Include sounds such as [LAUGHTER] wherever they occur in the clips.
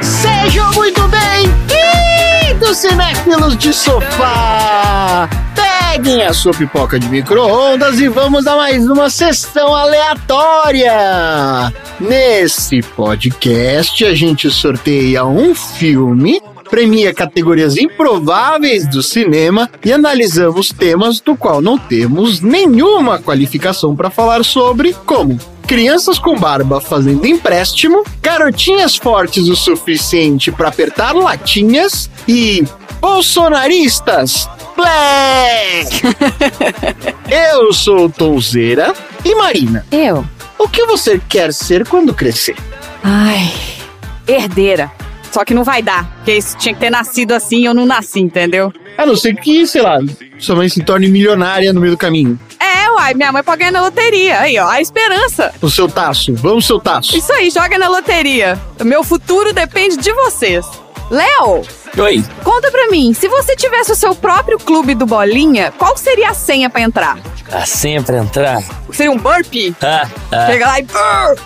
Sejam muito bem-vindos, cinéfilos de sofá! Peguem a sua pipoca de micro-ondas e vamos a mais uma sessão aleatória! Nesse podcast, a gente sorteia um filme, premia categorias improváveis do cinema e analisamos temas do qual não temos nenhuma qualificação para falar sobre, como crianças com barba fazendo empréstimo, garotinhas fortes o suficiente para apertar latinhas e bolsonaristas. Black! [LAUGHS] Eu sou Tonzeira e Marina. Eu? O que você quer ser quando crescer? Ai, herdeira. Só que não vai dar, porque isso tinha que ter nascido assim e eu não nasci, entendeu? A não ser que, sei lá, sua mãe se torne milionária no meio do caminho. É, uai, minha mãe pode ganhar na loteria. Aí, ó, a esperança. O seu taço, vamos seu taço. Isso aí, joga na loteria. O meu futuro depende de vocês. Léo, Oi. conta pra mim, se você tivesse o seu próprio clube do Bolinha, qual seria a senha pra entrar? A senha pra entrar? Seria um burpee? Ah, ah. Chega lá e...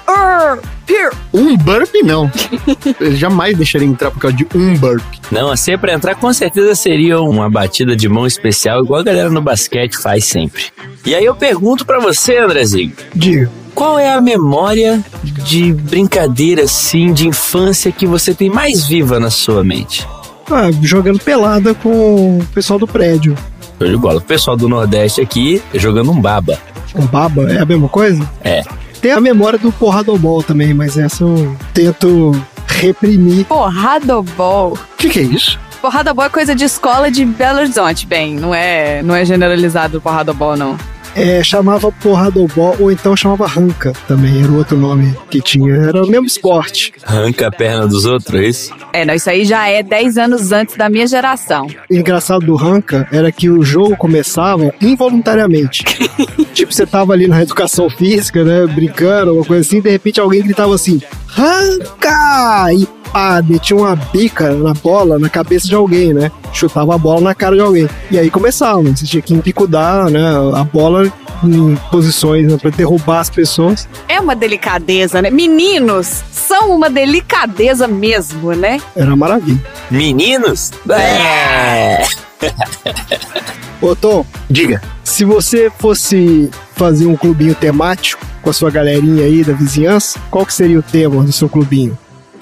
Urr, pir. Um burp, não. [LAUGHS] Eu jamais deixaria entrar por causa de um burp. Não, a senha pra entrar com certeza seria uma batida de mão especial, igual a galera no basquete faz sempre. E aí eu pergunto pra você, Andrezinho, Diga. qual é a memória de brincadeira, assim, de infância que você tem mais viva na sua mente? Ah, jogando pelada com o pessoal do prédio. Show de bola. O pessoal do Nordeste aqui jogando um baba. Um baba, é a mesma coisa? É. Tem a memória do porradobol também, mas essa eu tento reprimir. Porradobol. O que, que é isso? Porradobol é coisa de escola de Belo Horizonte, bem, não é, não é generalizado o porradobol, não. É, chamava porradobol, ou então chamava ranca também, era o outro nome que tinha. Era o mesmo esporte. Arranca a perna dos outros, é isso? É, não, isso aí já é 10 anos antes da minha geração. O engraçado do ranca era que o jogo começava involuntariamente. [LAUGHS] tipo, você tava ali na educação física, né, brincando, uma coisa assim, de repente alguém gritava assim, ranca! E pá, metia uma bica na bola na cabeça de alguém, né? Chutava a bola na cara de alguém. E aí começava, né? você tinha que empicudar, né, a bola em posições né, pra derrubar as pessoas. É uma delicadeza, né? Meninos são uma delicadeza mesmo, né? Era uma maravilha. Meninos? É. [LAUGHS] Ô Tom, Diga. se você fosse fazer um clubinho temático com a sua galerinha aí da vizinhança, qual que seria o tema do seu clubinho?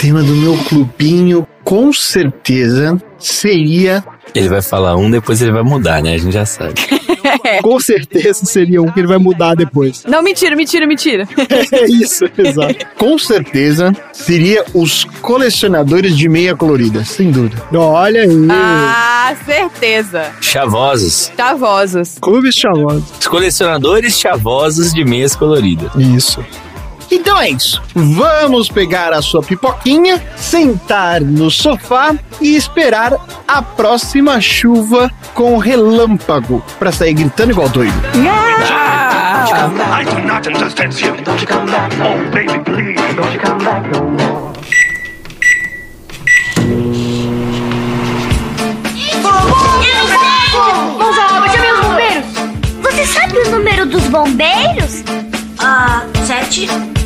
Tema do meu clubinho, com certeza, seria. Ele vai falar um, depois ele vai mudar, né? A gente já sabe. [LAUGHS] Com certeza seria um que ele vai mudar depois. Não, mentira, mentira, mentira. É isso, exato. Com certeza, seria os colecionadores de meia colorida, sem dúvida. Olha aí. ah, certeza. Chavosos. Chavosos. Clubes chavosos. Os colecionadores chavosos de meias coloridas. Isso. Então é isso. Vamos pegar a sua pipoquinha, sentar no sofá e esperar a próxima chuva com relâmpago pra sair gritando igual doido. I do not understand you. Don't you come back. Oh, baby, please. Don't you come back no more. Eu sei! Mãos à obra, chamei os bombeiros! Você sabe o número dos bombeiros? Ah, sete.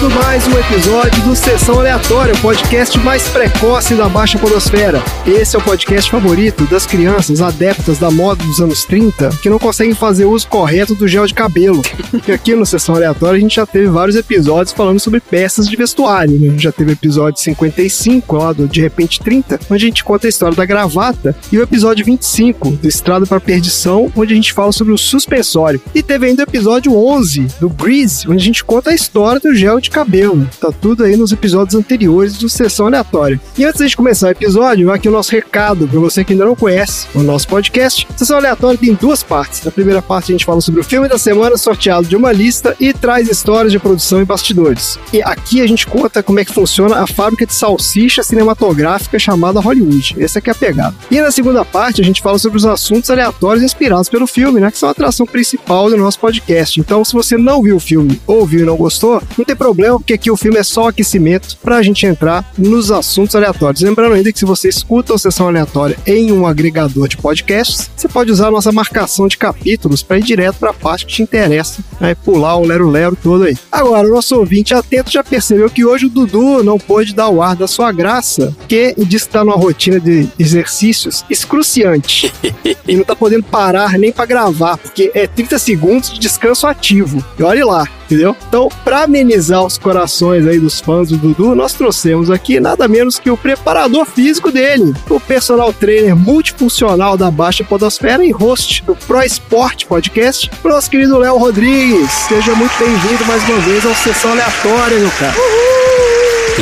começando mais um episódio do Sessão Aleatória, o podcast mais precoce da Baixa Podosfera. Esse é o podcast favorito das crianças adeptas da moda dos anos 30 que não conseguem fazer uso correto do gel de cabelo. E aqui no Sessão Aleatória a gente já teve vários episódios falando sobre peças de vestuário, né? Já teve o episódio 55, lá do De Repente 30, onde a gente conta a história da gravata, e o episódio 25, do Estrada para Perdição, onde a gente fala sobre o suspensório. E teve ainda o episódio 11, do Grease, onde a gente conta a história do gel gel de cabelo. Tá tudo aí nos episódios anteriores do Sessão Aleatória. E antes de começar o episódio, aqui o nosso recado para você que ainda não conhece o nosso podcast. Sessão Aleatória tem duas partes. Na primeira parte a gente fala sobre o filme da semana sorteado de uma lista e traz histórias de produção e bastidores. E aqui a gente conta como é que funciona a fábrica de salsicha cinematográfica chamada Hollywood. Essa aqui é a pegada. E na segunda parte a gente fala sobre os assuntos aleatórios inspirados pelo filme, né? Que são a atração principal do nosso podcast. Então, se você não viu o filme ou viu e não gostou, não tem problema, porque aqui o filme é só aquecimento pra gente entrar nos assuntos aleatórios. Lembrando ainda que se você escuta a sessão aleatória em um agregador de podcasts, você pode usar a nossa marcação de capítulos para ir direto para a parte que te interessa, né? pular o lero-lero todo aí. Agora, o nosso ouvinte atento já percebeu que hoje o Dudu não pôde dar o ar da sua graça, porque diz que tá numa rotina de exercícios excruciante [LAUGHS] e não tá podendo parar nem para gravar, porque é 30 segundos de descanso ativo. E olhe lá, entendeu? Então, para amenizar os corações aí dos fãs do Dudu, nós trouxemos aqui nada menos que o preparador físico dele, o personal trainer multifuncional da Baixa Podosfera e host do Pro Sport Podcast, nosso querido Léo Rodrigues. Seja muito bem-vindo mais uma vez ao Sessão Aleatória, meu cara.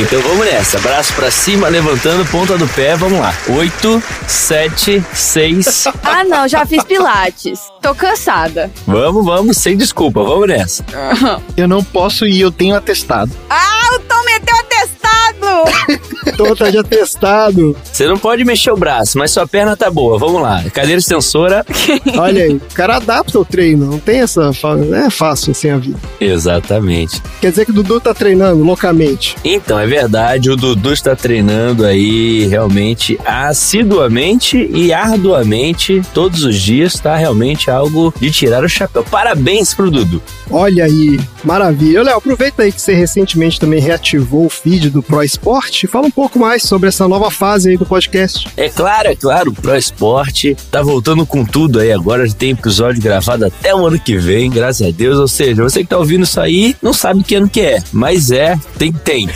Então vamos nessa. Braço pra cima, levantando, ponta do pé. Vamos lá. Oito, sete, seis. [LAUGHS] Ah, não, já fiz pilates. Tô cansada. Vamos, vamos, sem desculpa. Vamos nessa. [LAUGHS] Eu não posso ir, eu tenho atestado. Ah, o Tom meteu atestado! [LAUGHS] Tô tá de atestado. Você não pode mexer o braço, mas sua perna tá boa. Vamos lá. Cadeira extensora. [LAUGHS] Olha aí, o cara adapta o treino, não tem essa. é fácil assim a vida. Exatamente. Quer dizer que o Dudu tá treinando loucamente. Então, é verdade, o Dudu está treinando aí realmente assiduamente e arduamente todos os dias, tá? Realmente algo de tirar o chapéu. Parabéns pro Dudu. Olha aí, maravilha. Léo, aproveita aí que você recentemente também reativou o feed do Pro Esporte fala um pouco mais sobre essa nova fase aí do podcast. É claro, é claro, o Pro Esporte tá voltando com tudo aí agora, tem episódio gravado até o ano que vem, graças a Deus. Ou seja, você que tá ouvindo isso aí, não sabe que ano que é, mas é, tem, tem.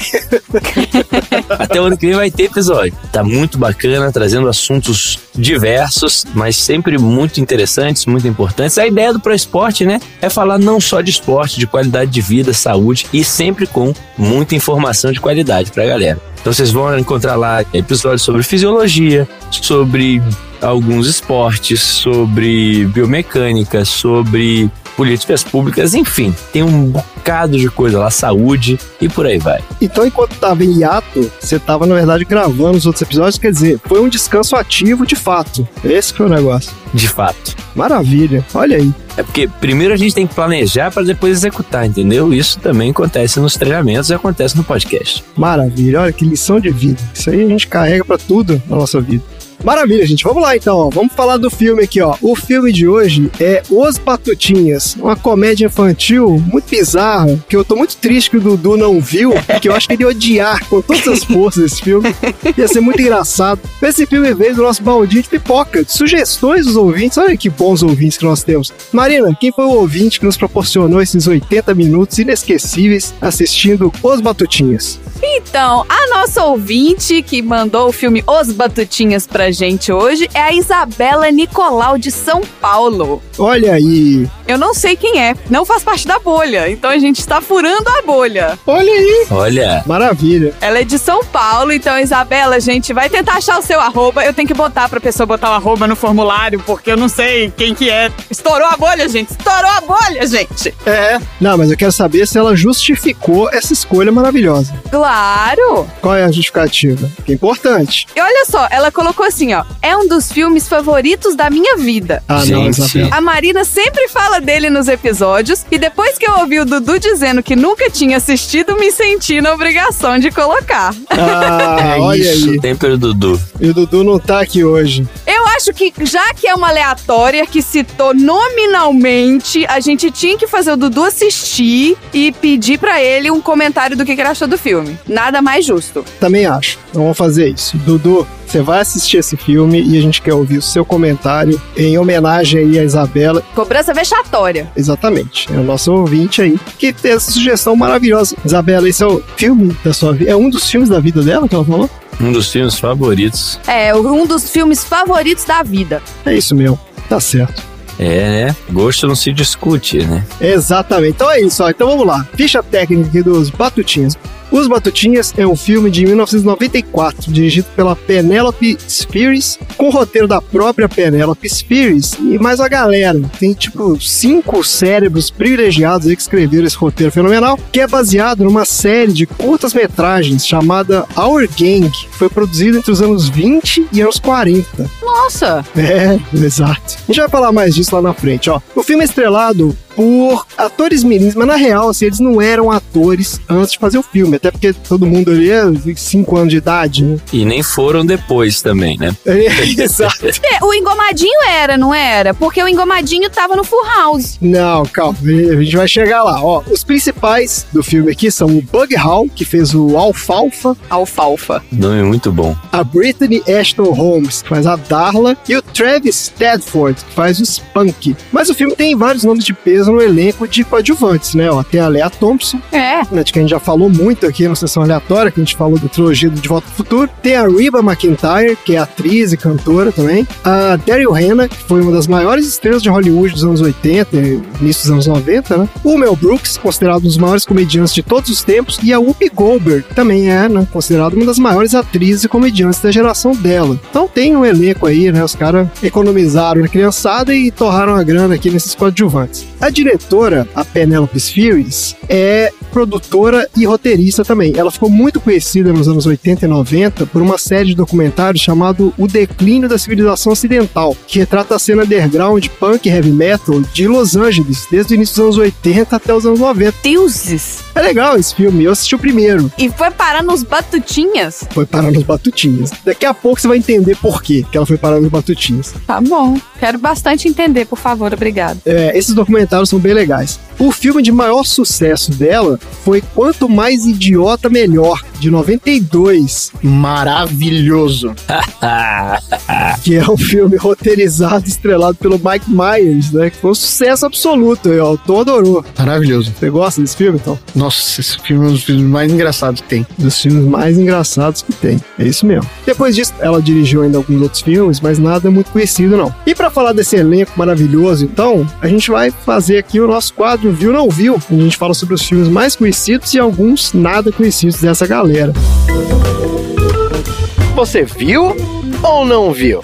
[LAUGHS] até o ano que vem vai ter episódio. Tá muito bacana, trazendo assuntos diversos, mas sempre muito interessantes, muito importantes. A ideia do Pro Esporte, né, é falar não só de esporte, de qualidade de vida, saúde e sempre com muita informação de qualidade pra galera. Então vocês vão encontrar lá episódios sobre fisiologia, sobre alguns esportes, sobre biomecânica, sobre políticas públicas, enfim, tem um bocado de coisa lá, saúde e por aí vai. Então, enquanto tava em hiato, você tava, na verdade, gravando os outros episódios, quer dizer, foi um descanso ativo de fato. Esse foi o negócio. De fato. Maravilha, olha aí. É porque primeiro a gente tem que planejar para depois executar, entendeu? Isso também acontece nos treinamentos e acontece no podcast. Maravilha, olha que lição de vida. Isso aí a gente carrega pra tudo na nossa vida. Maravilha, gente. Vamos lá então. Vamos falar do filme aqui, ó. O filme de hoje é Os Batutinhas, uma comédia infantil muito bizarra, que eu tô muito triste que o Dudu não viu, porque eu acho que ele ia odiar com todas as forças esse filme. Ia ser muito engraçado. Esse filme veio do nosso baldinho de pipoca, de sugestões dos ouvintes. Olha que bons ouvintes que nós temos. Marina, quem foi o ouvinte que nos proporcionou esses 80 minutos inesquecíveis assistindo Os Batutinhas? Então, a nossa ouvinte que mandou o filme Os Batutinhas pra gente hoje é a Isabela Nicolau de São Paulo. Olha aí. Eu não sei quem é, não faz parte da bolha, então a gente está furando a bolha. Olha aí. Olha, Maravilha. Ela é de São Paulo, então Isabela, a gente vai tentar achar o seu arroba. Eu tenho que botar pra pessoa botar o arroba no formulário, porque eu não sei quem que é. Estourou a bolha, gente. Estourou a bolha, gente. É. Não, mas eu quero saber se ela justificou essa escolha maravilhosa. Claro. Qual é a justificativa? Que é importante. E olha só, ela colocou assim, ó. É um dos filmes favoritos da minha vida. Ah, não, Gente. Isabela. A Marina sempre fala dele nos episódios e depois que eu ouvi o Dudu dizendo que nunca tinha assistido, me senti na obrigação de colocar. Ah, [LAUGHS] É olha isso. aí. tem pelo Dudu. E o Dudu não tá aqui hoje. Eu acho que, já que é uma aleatória que citou nominalmente, a gente tinha que fazer o Dudu assistir e pedir pra ele um comentário do que que ele achou do filme. Nada mais justo. Também acho. Então vamos fazer isso. Dudu, você vai assistir esse filme e a gente quer ouvir o seu comentário em homenagem aí a Isabela. Cobrança vexatória. Exatamente. É o nosso ouvinte aí que fez essa sugestão maravilhosa. Isabela, esse é o filme da sua vida? É um dos filmes da vida dela que ela falou? Um dos filmes favoritos. É, um dos filmes favoritos da vida. É isso mesmo. Tá certo. É, né? Gosto não se discute, né? Exatamente. Então é isso, ó. Então vamos lá. Ficha técnica aqui dos Batutinhas. Os Batutinhas é um filme de 1994, dirigido pela Penelope Spheres, com o roteiro da própria Penelope Spheres e mais a galera. Tem tipo cinco cérebros privilegiados que escreveram esse roteiro fenomenal, que é baseado numa série de curtas-metragens chamada Our Gang, que foi produzida entre os anos 20 e anos 40. Nossa! É, [LAUGHS] exato. A gente vai falar mais disso lá na frente, ó. O filme é estrelado por atores mirins, mas na real, assim, eles não eram atores antes de fazer o filme, até porque todo mundo ali é 5 anos de idade, né? E nem foram depois também, né? É, [LAUGHS] exato. É, o engomadinho era, não era? Porque o engomadinho tava no Full House. Não, calma, a gente vai chegar lá. Ó, os principais do filme aqui são o Bug Hall, que fez o Alfalfa, Alfalfa. Nome muito bom. a Brittany Ashton Holmes, que faz a Darla, e o Travis Stedford, que faz o Spunk. Mas o filme tem vários nomes de peso no elenco de coadjuvantes, né? Ó, tem a Lea Thompson, É. né, de que a gente já falou muito aqui na sessão aleatória, que a gente falou da trilogia do De Volta ao Futuro. Tem a Reba McIntyre, que é atriz e cantora também. A Daryl Hannah, que foi uma das maiores estrelas de Hollywood dos anos 80 e início dos anos 90, né? O Mel Brooks, considerado um dos maiores comediantes de todos os tempos. E a Whoopi Goldberg, que também é, né, considerada uma das maiores atrizes e comediantes da geração dela. Então tem um elenco aí, né? Os caras economizaram na criançada e torraram a grana aqui nesses coadjuvantes. A diretora, a Penelope Spheres, é produtora e roteirista também. Ela ficou muito conhecida nos anos 80 e 90 por uma série de documentários chamado O Declínio da Civilização Ocidental, que retrata a cena underground punk e heavy metal de Los Angeles, desde o início dos anos 80 até os anos 90. Deuses. É legal esse filme, eu assisti o primeiro, E foi parar nos batutinhas? foi parar nos batutinhas. Daqui a pouco você vai entender por quê que ela foi parar nos batutinhas. Tá bom. Quero bastante entender, por favor. Obrigada. É, esses documentários são bem legais. O filme de maior sucesso dela foi Quanto Mais Idiota Melhor, de 92, Maravilhoso. [LAUGHS] Que é um filme roteirizado estrelado pelo Mike Myers, né? Que foi um sucesso absoluto, o Tom adorou. Maravilhoso. Você gosta desse filme, então? Nossa, esse filme é um dos filmes mais engraçados que tem. Dos filmes mais engraçados que tem. É isso mesmo. Depois disso, ela dirigiu ainda alguns outros filmes, mas nada muito conhecido, não. E pra falar desse elenco maravilhoso, então, a gente vai fazer aqui o nosso quadro Viu Não Viu, a gente fala sobre os filmes mais conhecidos e alguns nada conhecidos dessa galera. Você viu ou não viu?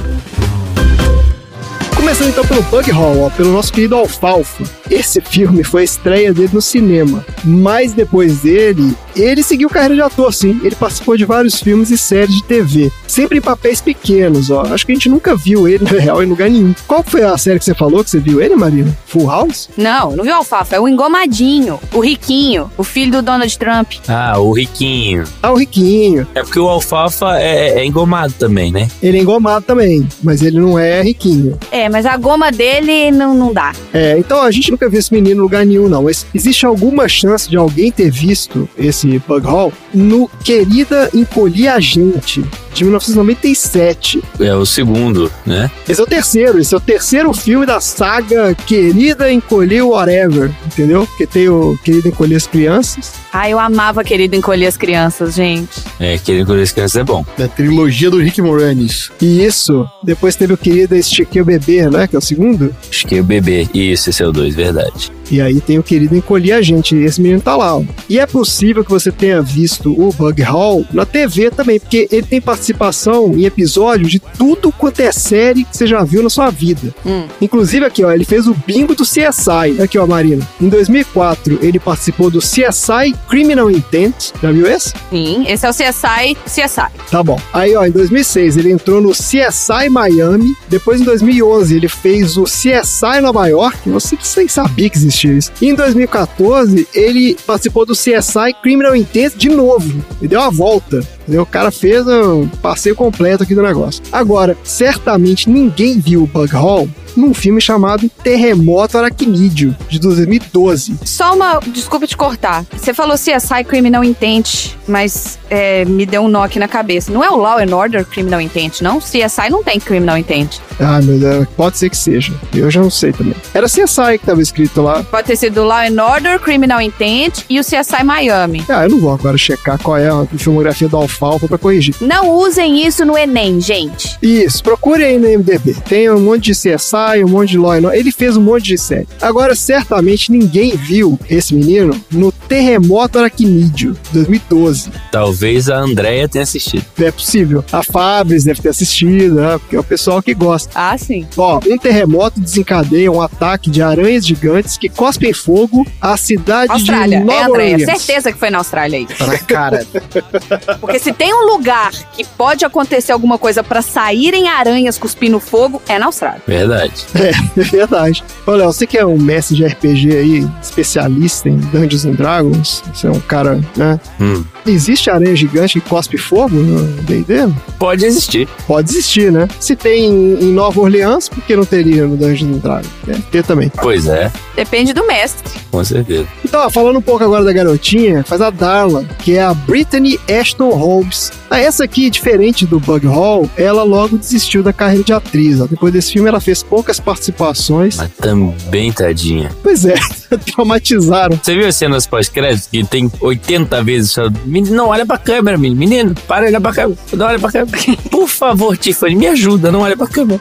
Começando então pelo Bug Hall, ó, pelo nosso querido Alfalfa. Esse filme foi a estreia dele no cinema, mas depois dele, ele seguiu carreira de ator, sim. Ele participou de vários filmes e séries de TV, sempre em papéis pequenos, ó. Acho que a gente nunca viu ele, [LAUGHS] na real, em lugar nenhum. Qual foi a série que você falou que você viu ele, Marina? Full House? Não, não viu o Alfafa? É o engomadinho, o riquinho, o filho do Donald Trump. ah, o riquinho. Ah, o Riquinho. É porque o alfafa é, é engomado também, né? Ele é engomado também, mas ele não é riquinho. É, mas a goma dele não, não dá. É, então a gente nunca viu esse menino em lugar nenhum, não. Mas existe alguma chance de alguém ter visto esse Bug Hall no Querida Encolhi a Gente, de 1997. É o segundo, né? Esse é o terceiro, esse é o terceiro filme da saga Querida Encolhi Whatever, entendeu? Porque tem o Querida Encolhi as Crianças. Ai, eu amava querido encolher as crianças, gente. É, querer com as crianças é bom. Da trilogia do Rick Moranis. E isso, depois teve o Querida Estiquei o Bebê, né? Que é o segundo. Acho que é o bebê. Isso, esse é o dois, verdade. E aí tem o querido encolher a gente. E esse menino tá lá, ó. E é possível que você tenha visto o Bug Hall na TV também, porque ele tem participação em episódios de tudo quanto é série que você já viu na sua vida. Hum. Inclusive aqui, ó, ele fez o bingo do CSI. Aqui, ó, Marina. Em 2004, ele participou do CSI Criminal Intent. Já viu esse? Sim, esse é o CSI, CSI. Tá bom. Aí, ó, em 2006 ele entrou no CSI Miami. Depois, em 2011, ele fez o CSI Nova York. Sempre sem saber que existia isso. E em 2014, ele participou do CSI Criminal Intent de novo. E deu uma volta. Entendeu? O cara fez um passeio completo aqui do negócio. Agora, certamente ninguém viu o Bug Hall num filme chamado Terremoto Aracnídeo, de 2012. Só uma. Desculpa te cortar. Você falou CSI Criminal Intent, mas é, me deu um nó aqui na cabeça. Não é o Law and Order Criminal Intent, não? CSI não tem Criminal Intent. Ah, meu Deus, pode ser que seja. Eu já não sei também. Era CSI que tava escrito lá. Pode ter sido Law and Order Criminal Intent e o CSI Miami. Ah, eu não vou agora checar qual é a filmografia do Alfalfa pra corrigir. Não usem isso no Enem, gente. Isso, procure aí no MDB. Tem um monte de CSI um monte de Law. Ele fez um monte de série. Agora, certamente ninguém viu esse menino no Terremoto Aracnídeo, 2012. Talvez a Andrea tenha assistido. É possível. A Fabris deve ter assistido, né? Porque é o pessoal que gosta. Ah, sim. Ó, um terremoto desencadeia um ataque de aranhas gigantes que cospem fogo à cidade Austrália. de Nova É, Andréia. Certeza que foi na Austrália aí. Na cara. Porque se tem um lugar que pode acontecer alguma coisa pra saírem aranhas cuspindo fogo, é na Austrália. Verdade. É [LAUGHS] verdade. Ô, Léo, você que é um mestre de RPG aí, especialista em Dungeons and Dragons, você é um cara, né? Hum. Existe aranha gigante que cospe fogo no D&D? Pode existir. Pode existir, né? Se tem em Nova Orleans, por que não teria no Dungeons and Dragons? Deve ter também. Pois é, Depende do mestre. com certeza. Então, ó, falando um pouco agora da garotinha, faz a Darla, que é a Brittany Ashton Holmes. Ah, essa aqui, diferente do Bug Hall, ela logo desistiu da carreira de atriz. Depois desse filme, ela fez poucas participações. Mas também, tadinha. Pois é, [LAUGHS] traumatizaram. Você viu as cenas pós-crédito que tem 80 vezes só. Menino, não olha pra câmera, menino. Menino, para, olha pra câmera. Não olha pra câmera. [LAUGHS] Por favor, Tiffany, me ajuda, não olha pra câmera.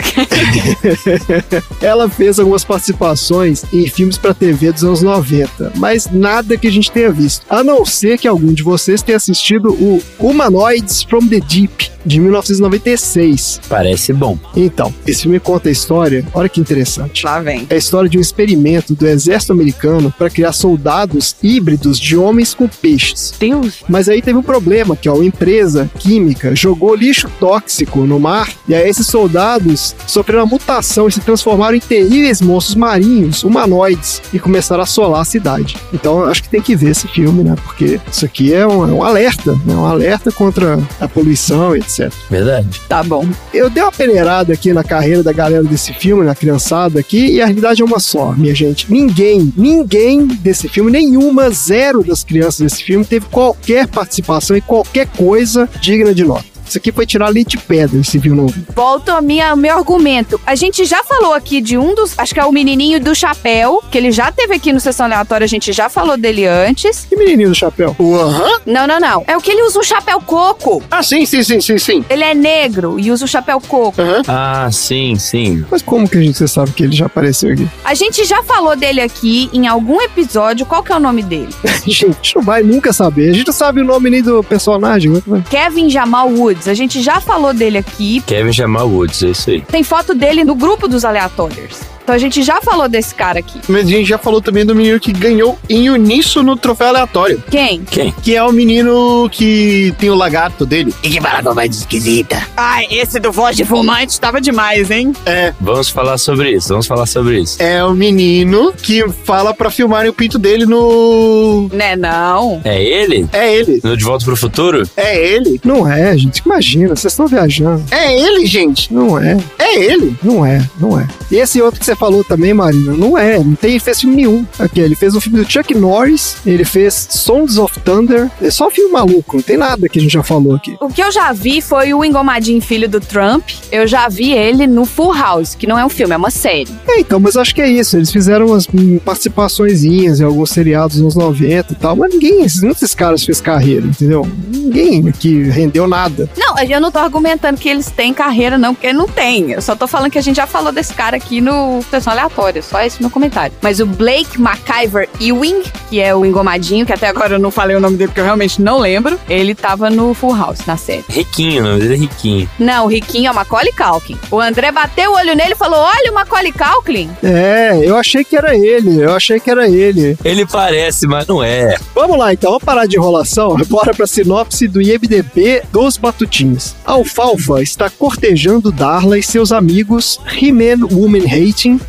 [LAUGHS] Ela fez algumas participações em filmes pra TV dos anos 90, mas nada que a gente tenha visto. A não ser que algum de vocês tenha assistido o Humanoids from the Deep, de 1996. Parece bom. Então, esse filme conta a história, olha que interessante. Lá vem. É a história de um experimento do exército americano para criar soldados híbridos de homens com peixes. Deus. Mas aí teve um problema, que ó, uma empresa química jogou lixo tóxico no mar, e aí esses soldados sofreram uma mutação e se transformaram em terríveis monstros marinhos, humanoides, e começaram a assolar a cidade. Então acho que tem que ver esse filme, né? Porque isso aqui é um, é um alerta, né? Um alerta contra a poluição, etc. Verdade. Tá bom. Eu dei uma peneirada aqui na carreira da galera desse filme, na criançada aqui, e a realidade é uma só, minha gente. Ninguém, ninguém desse filme, nenhuma, zero das crianças desse filme teve qualquer participação em qualquer coisa digna de nota. Isso aqui foi tirar leite de pedra, esse viu. Volto ao minha, ao meu argumento. A gente já falou aqui de um dos. Acho que é o menininho do chapéu, que ele já teve aqui no Sessão Aleatória, a gente já falou dele antes. Que menininho do chapéu? O aham? Não, não, não. É o que ele usa um chapéu coco. Ah, sim, sim, sim, sim, sim. Ele é negro e usa o chapéu coco. Aham. Ah, sim, sim. Mas como que a gente você sabe que ele já apareceu aqui? A gente já falou dele aqui em algum episódio. Qual que é o nome dele? [LAUGHS] gente, não vai nunca saber. A gente não sabe o nome nem do personagem. como é que vai? Kevin Jamal Woods. A gente já falou dele aqui. Kevin Jamal Woods, é isso aí. Tem foto dele no grupo dos aleatórios. Então a gente já falou desse cara aqui. Mas a gente já falou também do menino que ganhou em uníssono no troféu aleatório. Quem? Quem? Que é o menino que tem o lagarto dele. E que com voz esquisita. Ai, esse do voz de fumante tava demais, hein? É, Vamos falar sobre isso, vamos falar sobre isso. é o menino que fala pra filmarem o pinto dele no. Né, não. É ele? É ele. No De Volta pro Futuro? É ele. Não é, gente. Imagina, vocês estão viajando. É ele, gente. Não é, É ele. não é, não é. E esse outro que você falou também, Marina, não é. Não tem, ele fez filme nenhum. Aqui, ele fez um filme do Chuck Norris, ele fez Sons of Thunder. É só filme maluco, não tem nada que a gente já falou aqui. O que eu já vi foi o Engomadinho Filho do Trump. Eu já vi ele no Full House, que não é um filme, é uma série. É, então, mas acho que é isso. Eles fizeram umas participaçõezinhas em alguns seriados nos 90 e tal, mas ninguém, nenhum desses caras fez carreira, entendeu? Ninguém aqui rendeu nada. Não, eu não tô argumentando que eles têm carreira, não, porque não tem. Eu só tô falando que a gente já falou desse cara aqui no Sessão Aleatória, só esse meu comentário. Mas o Blake McIver Ewing, que é o engomadinho, que até agora eu não falei o nome dele porque eu realmente não lembro, ele tava no Full House, na série. Riquinho, o nome dele é Riquinho. Não, o riquinho é o Macaulay Culkin. O André bateu o olho nele e falou, olha o Macaulay Culkin. É, eu achei que era ele, eu achei que era ele. Ele parece, mas não é. Vamos lá, então, vamos parar de enrolação. Bora pra sinopse do IMDB dos Batutinhos. Alfalfa está cortejando Darla e seus amigos He-Man Woman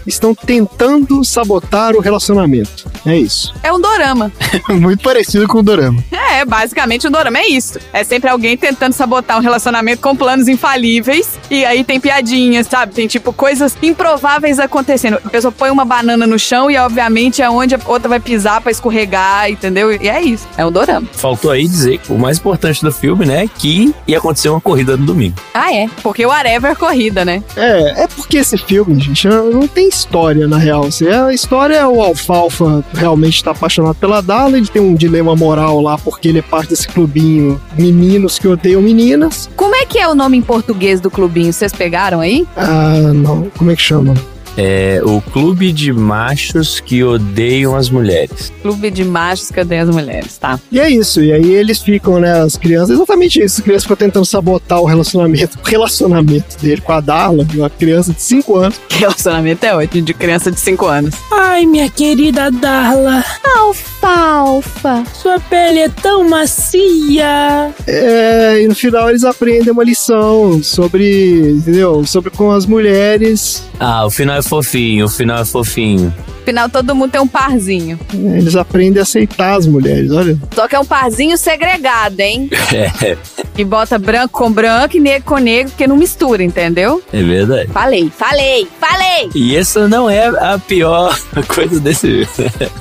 Estão tentando sabotar o relacionamento. É isso. É um dorama. [LAUGHS] Muito parecido com o Dorama. É, basicamente o dorama é isso. É sempre alguém tentando sabotar um relacionamento com planos infalíveis. E aí tem piadinhas, sabe? Tem tipo coisas improváveis acontecendo. A pessoa põe uma banana no chão e obviamente é onde a outra vai pisar pra escorregar, entendeu? E é isso. É um dorama. Faltou aí dizer que o mais importante do filme, né? Que ia acontecer uma corrida no domingo. Ah, é. Porque o Whatever é corrida, né? É, é porque esse filme, gente, não tem história na real. Assim, a história é o Alfalfa realmente está apaixonado pela Darla, ele tem um dilema moral lá porque ele é parte desse clubinho meninos que odeiam meninas. Como é que é o nome em português do clubinho? Vocês pegaram aí? Ah, não, como é que chama? É o Clube de Machos que Odeiam as Mulheres. Clube de machos que odeiam as mulheres, tá? E é isso, e aí eles ficam, né, as crianças, exatamente isso, as crianças ficam tentando sabotar o relacionamento, o relacionamento dele com a Darla, uma criança de 5 anos. [LAUGHS] Relacionamento é ótimo de criança de 5 anos. Ai, minha querida Darla, Alfalfa. sua pele é tão macia. É, e no final eles aprendem uma lição sobre, entendeu, sobre como as mulheres, Ah, o final é fofinho, o final é fofinho. Afinal, todo mundo tem um parzinho. né, eles aprendem a aceitar as mulheres, olha. Só que é um parzinho segregado, hein? É, Que bota branco com branco e negro com negro, porque não mistura, entendeu? é verdade. Falei, falei, falei! E essa não é a pior [LAUGHS] coisa desse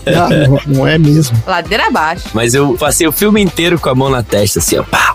não, não é mesmo. Ladeira abaixo. Mas eu passei o filme inteiro com a mão na testa, assim, ó. pá.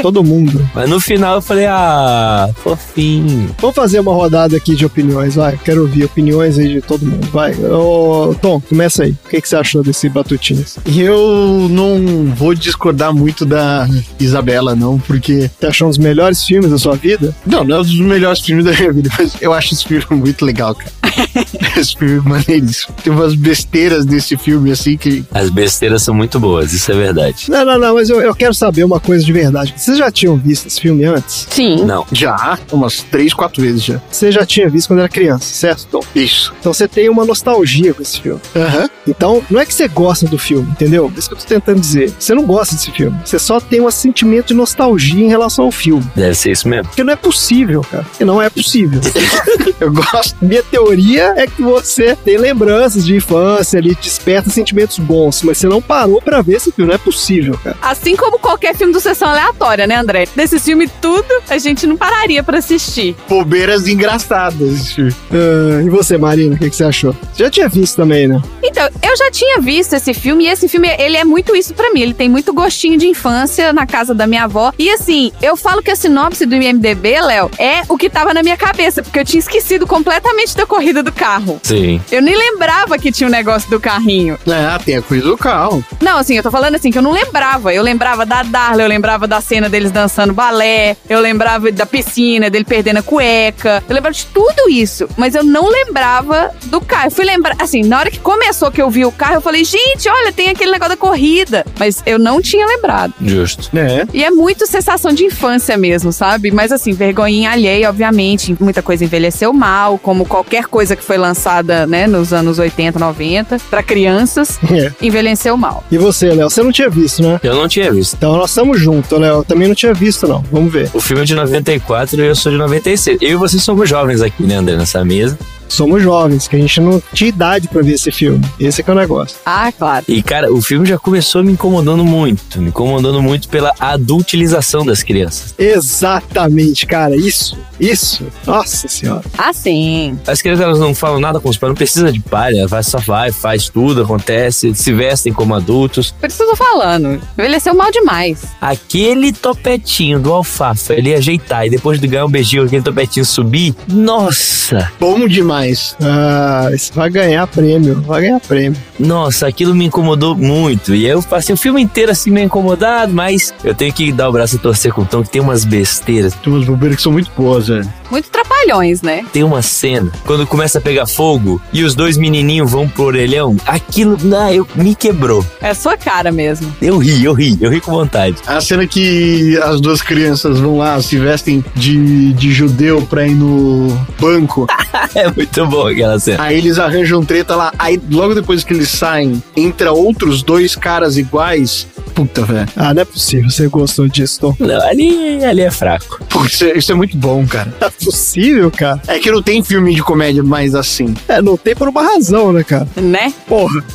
Todo mundo. Mas no final eu falei, ah, fofinho. Vamos fazer uma rodada aqui de opiniões, vai. Quero ouvir opiniões aí de todo mundo, vai. Ô, Tom, começa aí. O que, que você achou desse Batutinhas? Eu não vou discordar muito da Isabela, não, porque. Você achou um dos melhores filmes da sua vida? Não, não é um dos melhores filmes da minha vida, mas eu acho esse filme muito legal, cara. [LAUGHS] [LAUGHS] esse filme é maneiríssimo. Tem umas besteiras desse filme, assim, que. As besteiras são muito boas, isso é verdade. Não, não, não, mas eu, eu quero saber uma coisa de verdade. Vocês já tinham visto esse filme antes? Sim. Não, Já, umas três, quatro vezes já. Você já tinha visto quando era criança, certo, Tom? Isso. Então você tem uma nostalgia com esse filme. Aham. Então, não é que você gosta do filme, entendeu? É isso que eu tô tentando dizer. Você não gosta desse filme. Você só tem um sentimento de nostalgia em relação ao filme. deve ser isso mesmo. Porque não é possível, cara. Porque não é possível. [LAUGHS] Eu gosto. Minha teoria é que você tem lembranças de infância ali, desperta sentimentos bons, mas você não parou pra ver esse filme. Não é possível, cara. Assim como qualquer filme do Sessão Aleatória, né, André? Desse filme tudo, a gente não pararia pra assistir. Bobeiras engraçadas. Ah, e você, Marina, o que, que você achou? Você já tinha visto também, né? Então, eu já tinha visto esse filme e esse filme, ele é muito isso pra mim. Ele tem muito gostinho de infância na casa da minha avó. E assim, eu falo que a sinopse do IMDB, Léo, é o que tava na minha cabeça, porque eu tinha esquecido completamente da corrida do carro. Sim. Eu nem lembrava que tinha um negócio do carrinho. Ah, tem a coisa do carro. Não, assim, eu tô falando assim, que eu não lembrava. Eu lembrava da Darla, eu lembrava da cena deles dançando balé, eu lembrava da piscina, dele perdendo a cueca. Eu lembrava de tudo isso, mas eu não lembrava do carro. Eu fui lembrar, assim, na hora que começou que eu vi o carro, eu falei, gente, olha, tem aquele negócio da corrida. Mas eu não tinha lembrado. Justo. É. E é muito sensação de infância mesmo, sabe? Mas assim, vergonhinha alheia, obviamente. Muita coisa envelheceu mal, como qualquer coisa que foi lançada, né, nos anos 80, 90, pra crianças, É. envelheceu mal. E você, Léo? Você não tinha visto, né? Eu não tinha visto. Então nós estamos juntos, Léo. Eu também não tinha visto, não. Vamos ver. O filme é de 94 e eu sou de 96. Eu e você somos jovens aqui, né, André, nessa mesa. Somos jovens, que a gente não tinha idade pra ver esse filme. Esse é que é o negócio. Ah, claro. E, cara, o filme já começou me incomodando muito. Me incomodando muito pela adultilização das crianças. Exatamente, cara. Isso. Isso. Nossa senhora. Ah, sim. As crianças elas não falam nada com os pais, não precisa de pai, ela vai, só vai, faz tudo, acontece, se vestem como adultos. Por isso que eu tô falando. Envelheceu mal demais. Aquele topetinho do alfafa, ele ajeitar e depois de ganhar um beijinho, aquele topetinho subir, nossa, Bom demais. Ah, isso vai ganhar prêmio. Vai ganhar prêmio. nossa, aquilo me incomodou muito. E eu passei o filme inteiro assim meio incomodado, mas eu tenho que dar o braço a torcer com o Tom, que tem umas besteiras. Tem umas bobeiras que são muito boas, velho. Muito trapalhões, né? Tem uma cena, quando começa a pegar fogo e os dois menininhos vão pro orelhão, aquilo, ah, eu, me quebrou. É a sua cara mesmo. Eu ri, eu ri, eu ri com vontade. A cena que as duas crianças vão lá, se vestem de, de judeu pra ir no banco. [LAUGHS] É muito bom aquela cena. Aí eles arranjam treta lá. Aí logo depois que eles saem, entra outros dois caras iguais. Puta, velho. Ah, não é possível. Você gostou disso, Tom? Não, ali, ali é fraco. Pô, Isso, é- isso é muito bom, cara. Não é possível, cara. É que não tem filme de comédia mais assim. É, não tem por uma razão, né, cara? Né? Porra. [LAUGHS]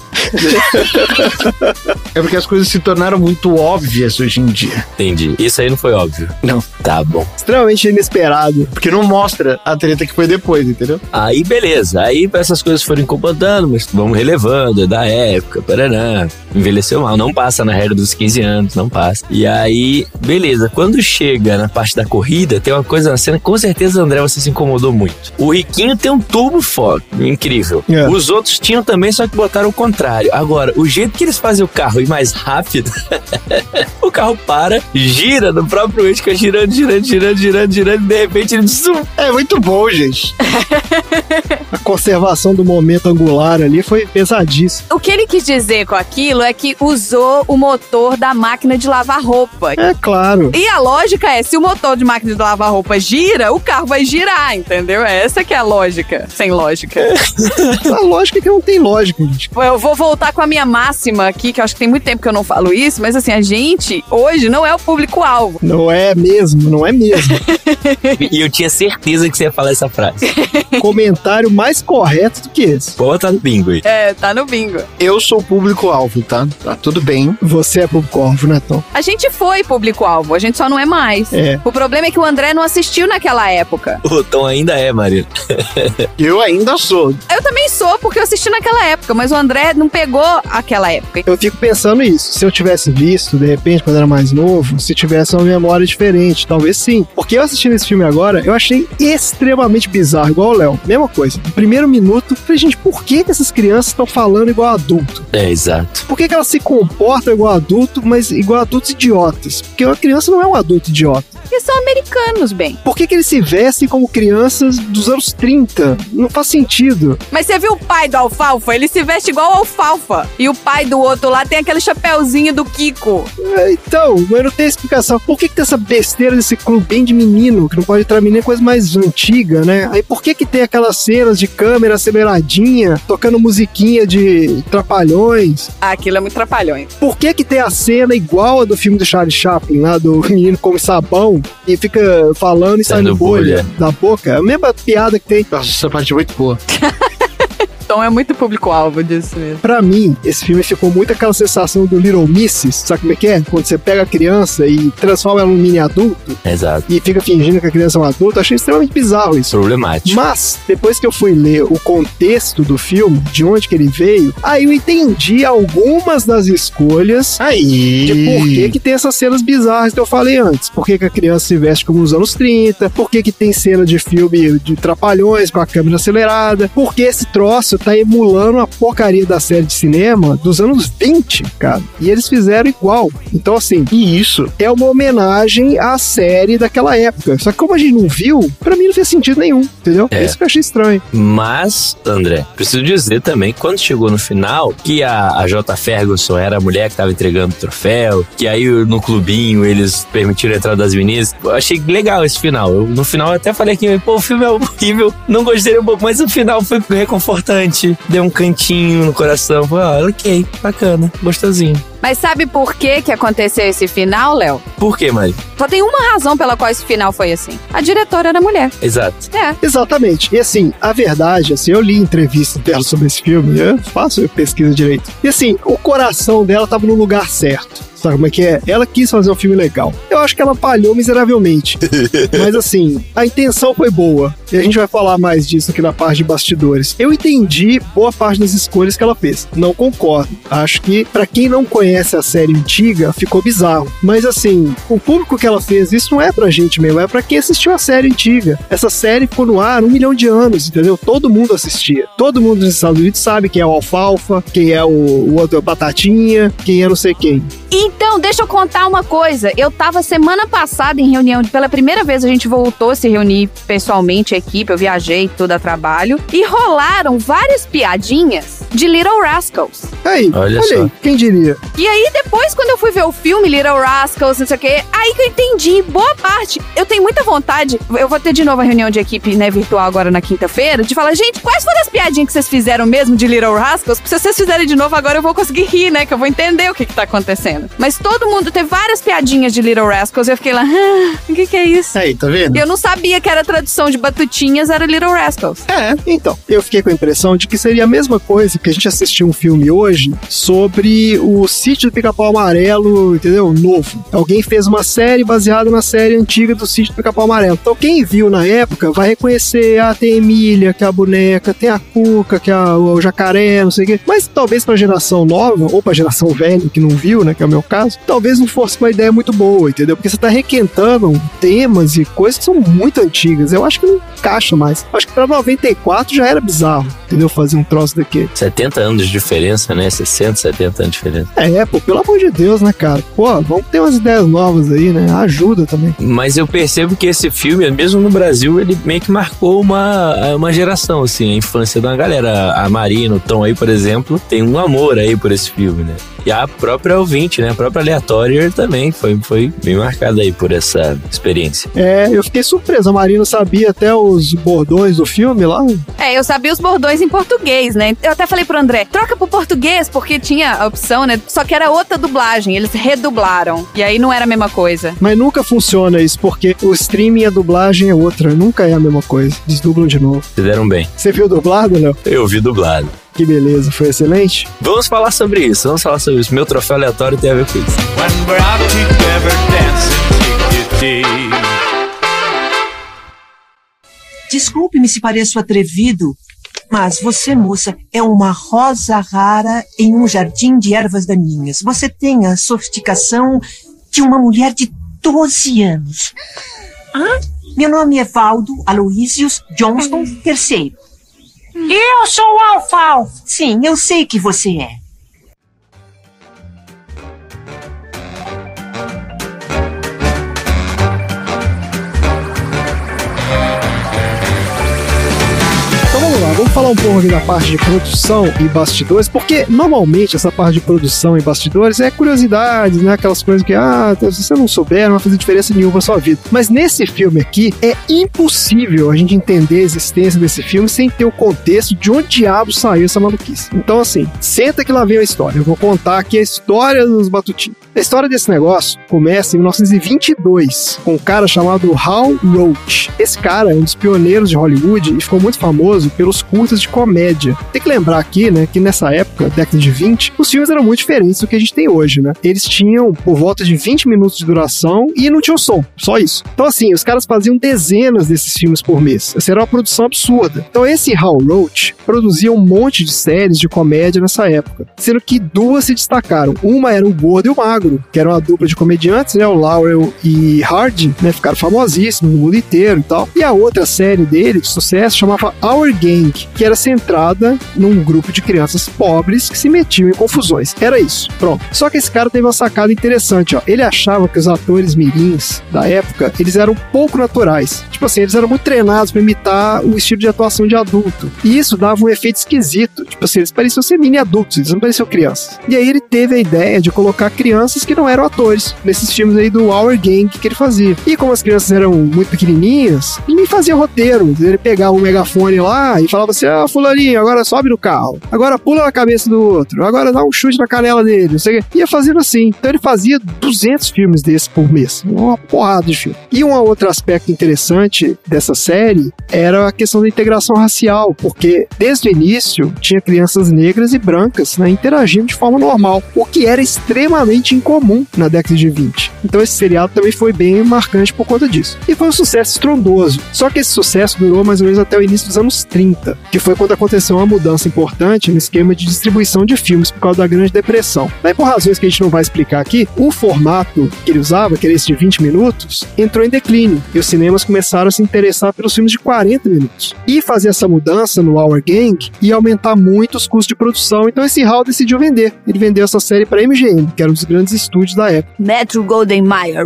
É porque as coisas se tornaram muito óbvias hoje em dia. Entendi. Isso aí não foi óbvio. Não. Tá bom. Extremamente inesperado. Porque não mostra a treta que foi depois, entendeu? Aí beleza, aí essas coisas foram incomodando, mas vamos relevando, é da época, paraná. Envelheceu mal, não passa na regra dos 15 anos, não passa. E aí, beleza, quando chega na parte da corrida, tem uma coisa na cena que com certeza, André, você se incomodou muito. O Riquinho tem um turbo foda, incrível. É. Os outros tinham também, só que botaram o contrário. Agora, o jeito que eles fazem o carro ir mais rápido, [LAUGHS] o carro para, gira no próprio eixo, fica girando, girando, girando, girando, girando, e de repente ele zoom, É muito bom, gente. [LAUGHS] Conservação do momento angular ali foi pesadíssimo. O que ele quis dizer com aquilo é que usou o motor da máquina de lavar roupa. É claro. E a lógica é, se o motor de máquina de lavar roupa gira, o carro vai girar, entendeu? Essa que é a lógica, sem lógica. [LAUGHS] A lógica é que não tem lógica, gente. Eu vou voltar com a minha máxima aqui, que eu acho que tem muito tempo que eu não falo isso, mas assim, a gente hoje não é o público-alvo. Não é mesmo, não é mesmo. [LAUGHS] E eu tinha certeza que você ia falar essa frase. Comentário mais correto do que esse. Pode botar no bingo aí. É, tá no bingo. Eu sou o público-alvo, tá? Tá tudo bem. Você é público-alvo, né, Tom? A gente foi público-alvo, a gente só não é mais. É. O problema é que o André não assistiu naquela época. O Tom ainda é, Maria. Eu ainda sou. Eu também sou, porque eu assisti naquela época, mas o André não pegou aquela época. Eu fico pensando isso. Se eu tivesse visto, de repente, quando era mais novo, se tivesse uma memória diferente, talvez sim. Porque eu assistindo esse filme agora, eu achei extremamente bizarro, igual o Léo. Mesma coisa. No primeiro minuto, falei, gente, por que, que essas crianças estão falando igual adulto? É, exato. Por que, que elas se comportam igual adulto, mas igual adultos idiotas? Porque uma criança não é um adulto idiota. Porque são americanos, bem. Por que, que eles se vestem como crianças dos anos 30? Não faz sentido. Mas você viu o pai do Alfalfa? Ele se veste igual Alfalfa. E o pai do outro lá tem aquele chapéuzinho do Kiko. É, Então, mas não tem explicação. Por que, que tem essa besteira desse clube bem de menino, que não pode entrar menino, é coisa mais antiga, né? Aí por que que tem aquelas cenas de câmera aceleradinha, tocando musiquinha de trapalhões? Ah, aquilo é muito trapalhão. Por que que tem a cena igual a do filme do Charlie Chaplin, lá do [LAUGHS] menino come sabão e fica falando e saindo bolha bolha. da boca? É a mesma piada que tem. Nossa, essa parte é muito boa. [LAUGHS] Tom é muito público-alvo disso mesmo. Pra mim, esse filme ficou muito aquela sensação do Little Misses, sabe como é que é? Quando você pega a criança e transforma ela num mini adulto Exato. e fica fingindo que a criança é um adulto, achei extremamente bizarro isso. Problemático. Mas, depois que eu fui ler o contexto do filme, de onde que ele veio, aí eu entendi algumas das escolhas Aí. de por que, que tem essas cenas bizarras que eu falei antes. Por que, que a criança se veste como nos anos 30, por que, que tem cena de filme de trapalhões com a câmera acelerada, por que esse troço tá emulando a porcaria da série de cinema dos anos 20, cara. E eles fizeram igual. Então, assim, E isso. é uma homenagem à série daquela época. Só que como a gente não viu, pra mim não fez sentido nenhum, entendeu? É. Isso que eu achei estranho. Mas, André, preciso dizer também que quando chegou no final, que a, a J. Ferguson era a mulher que tava entregando o troféu, que aí no clubinho eles permitiram a entrada das meninas. Eu achei legal esse final. Eu, no final eu até falei que, pô, o filme é horrível, não gostei um pouco, mas o final foi reconfortante. Deu um cantinho no coração. Falei, ah, ok, bacana, gostosinho. Mas sabe por que que aconteceu esse final, Léo? Por quê, Mari? Só tem uma razão pela qual esse final foi assim. A diretora era mulher. Exato. É. Exatamente. E assim, a verdade, assim, eu li entrevista dela sobre esse filme, eu faço pesquisa direito. E assim, o coração dela tava no lugar certo. Sabe como é que é? Ela quis fazer um filme legal. Eu acho que ela falhou miseravelmente. [LAUGHS] Mas assim, a intenção foi boa. E a gente vai falar mais disso aqui na parte de bastidores. Eu entendi boa parte das escolhas que ela fez. Não concordo. Acho que, pra quem não conhece a série antiga, ficou bizarro. Mas assim, o público que ela fez, isso não é pra gente mesmo, é pra quem assistiu a série antiga. Essa série ficou no ar um milhão de anos, entendeu? Todo mundo assistia. Todo mundo nos Estados Unidos sabe quem é o Alfalfa, quem é o, o outro Batatinha, quem é não sei quem. Então, deixa eu contar uma coisa. Eu tava semana passada em reunião, pela primeira vez a gente voltou a se reunir pessoalmente, a equipe, eu viajei tudo a trabalho, e rolaram várias piadinhas de Little Rascals. Aí, Olha olha só. aí, quem diria? E aí, depois, quando eu fui ver o filme Little Rascals, não sei o quê, aí que eu entendi boa parte. Eu tenho muita vontade, eu vou ter de novo a reunião de equipe, né, virtual agora na quinta-feira, de falar, gente, quais foram as piadinhas que vocês fizeram mesmo de Little Rascals? Porque se vocês fizerem de novo agora, eu vou conseguir rir, né, que eu vou entender o que que tá acontecendo. Mas todo mundo teve várias piadinhas de Little Rascals e eu fiquei lá, ah, o que que é isso? Aí, tá vendo? Eu não sabia que era a tradução de Batutinhas, era Little Rascals. É. Então, eu fiquei com a impressão de que seria a mesma coisa que a gente assistiu um filme hoje sobre o sítio do Pica-Pau Amarelo, entendeu? Novo. Alguém fez uma série baseada na série antiga do sítio do Pica-Pau Amarelo. Então, quem viu na época vai reconhecer, ah, tem a Emília, que é a boneca, tem a Cuca, que é o jacaré, não sei o quê. Mas talvez pra geração nova, ou pra geração velha que não viu, né, que é o meu caso, talvez não fosse uma ideia muito boa, entendeu? Porque você tá requentando temas e coisas que são muito antigas. Eu acho que não encaixa mais. Acho que pra 94 já era bizarro, entendeu? Fazer um troço daquele. 70 anos de diferença, né? 60, 70 anos de diferença. É, pô, pelo amor de Deus, né, cara? Pô, vamos ter umas ideias novas aí, né? Ajuda também. Mas eu percebo que esse filme, mesmo no Brasil, ele meio que marcou uma, uma geração, assim, a infância da galera. A Marina, o Tom aí, por exemplo, tem um amor aí por esse filme, né? E a própria ouvinte, né? A própria aleatória também foi, foi bem marcada aí por essa experiência. É, eu fiquei surpreso. A Marina sabia até os bordões do filme lá. É, eu sabia os bordões em português, né? Eu até falei pro André, troca pro português, porque tinha a opção, né? Só que era outra dublagem, eles redublaram. E aí não era a mesma coisa. Mas nunca funciona isso, porque o streaming e a dublagem é outra. Nunca é a mesma coisa. Desdublam de novo. Fizeram bem. Você viu dublado, Léo? Eu vi dublado. Que beleza, foi excelente. Vamos falar sobre isso, vamos falar sobre isso. Meu troféu aleatório tem a ver com isso. When we're out together dancing. Desculpe-me se pareço atrevido, mas você, moça, é uma rosa rara em um jardim de ervas daninhas. Você tem a sofisticação de uma mulher de 12 anos. Ah, meu nome é Valdo Aloysius Johnston III. Eu sou o Alfalfa. Sim, eu sei que você é. Falar um pouco aqui da parte de produção e bastidores, porque normalmente essa parte de produção e bastidores é curiosidades, né? Aquelas coisas que, ah, se você não souber, não vai fazer diferença nenhuma na sua vida. Mas nesse filme aqui, é impossível a gente entender a existência desse filme sem ter o contexto de onde diabo saiu essa maluquice. Então, assim, senta que lá vem a história. Eu vou contar aqui a história dos Batutinhos. A história desse negócio começa em 1922, com um cara chamado Hal Roach. Esse cara é um dos pioneiros de Hollywood e ficou muito famoso pelos curtas de comédia. Tem que lembrar aqui, né, que nessa época, década de 20, os filmes eram muito diferentes do que a gente tem hoje, né? Eles tinham por volta de 20 minutos de duração e não tinham som, só isso. Então, assim, os caras faziam dezenas desses filmes por mês. Essa era uma produção absurda. Então, esse Hal Roach produzia um monte de séries de comédia nessa época, sendo que duas se destacaram. Uma era o Gordo e o Magro, que era uma dupla de comediantes, né? O Laurel e Hardy, né? Ficaram famosíssimos no mundo inteiro e tal. E a outra série dele, de sucesso, chamava Our Gang, que era centrada num grupo de crianças pobres que se metiam em confusões. Era isso, pronto. Só que esse cara teve uma sacada interessante, ó. Ele achava que os atores mirins da época, eles eram pouco naturais. Tipo assim, eles eram muito treinados para imitar o estilo de atuação de adulto. E isso dava um efeito esquisito. Tipo assim, eles pareciam ser mini adultos, eles não pareciam crianças. E aí ele teve a ideia de colocar crianças que não eram atores nesses filmes aí do Our Gang que ele fazia. E como as crianças eram muito pequenininhas, ele fazia roteiro. Ele pegava um megafone lá e falava assim: Ah, Fulaninho, agora sobe no carro. Agora pula na cabeça do outro. Agora dá um chute na canela dele. Não sei o quê. Ia fazendo assim. Então ele fazia 200 filmes desses por mês. Uma porrada de filme. E um outro aspecto interessante dessa série era a questão da integração racial, porque desde o início tinha crianças negras e brancas né, interagindo de forma normal, o que era extremamente incomum na década de 20. Então esse seriado também foi bem marcante por conta disso. E foi um sucesso estrondoso. Só que esse sucesso durou mais ou menos até o início dos anos 30, que foi quando aconteceu uma mudança importante no esquema de distribuição de filmes por causa da Grande Depressão. Daí, por razões que a gente não vai explicar aqui, o formato que ele usava, que era esse de 20 minutos, entrou em declínio e os cinemas começaram a se interessar pelos filmes de 40 minutos. E fazer essa mudança no Our Gang ia aumentar muito os custos de produção, então esse Hal decidiu vender. Ele vendeu essa série para MGM, que era um dos grandes estúdios da época. Metro Golden Mayer.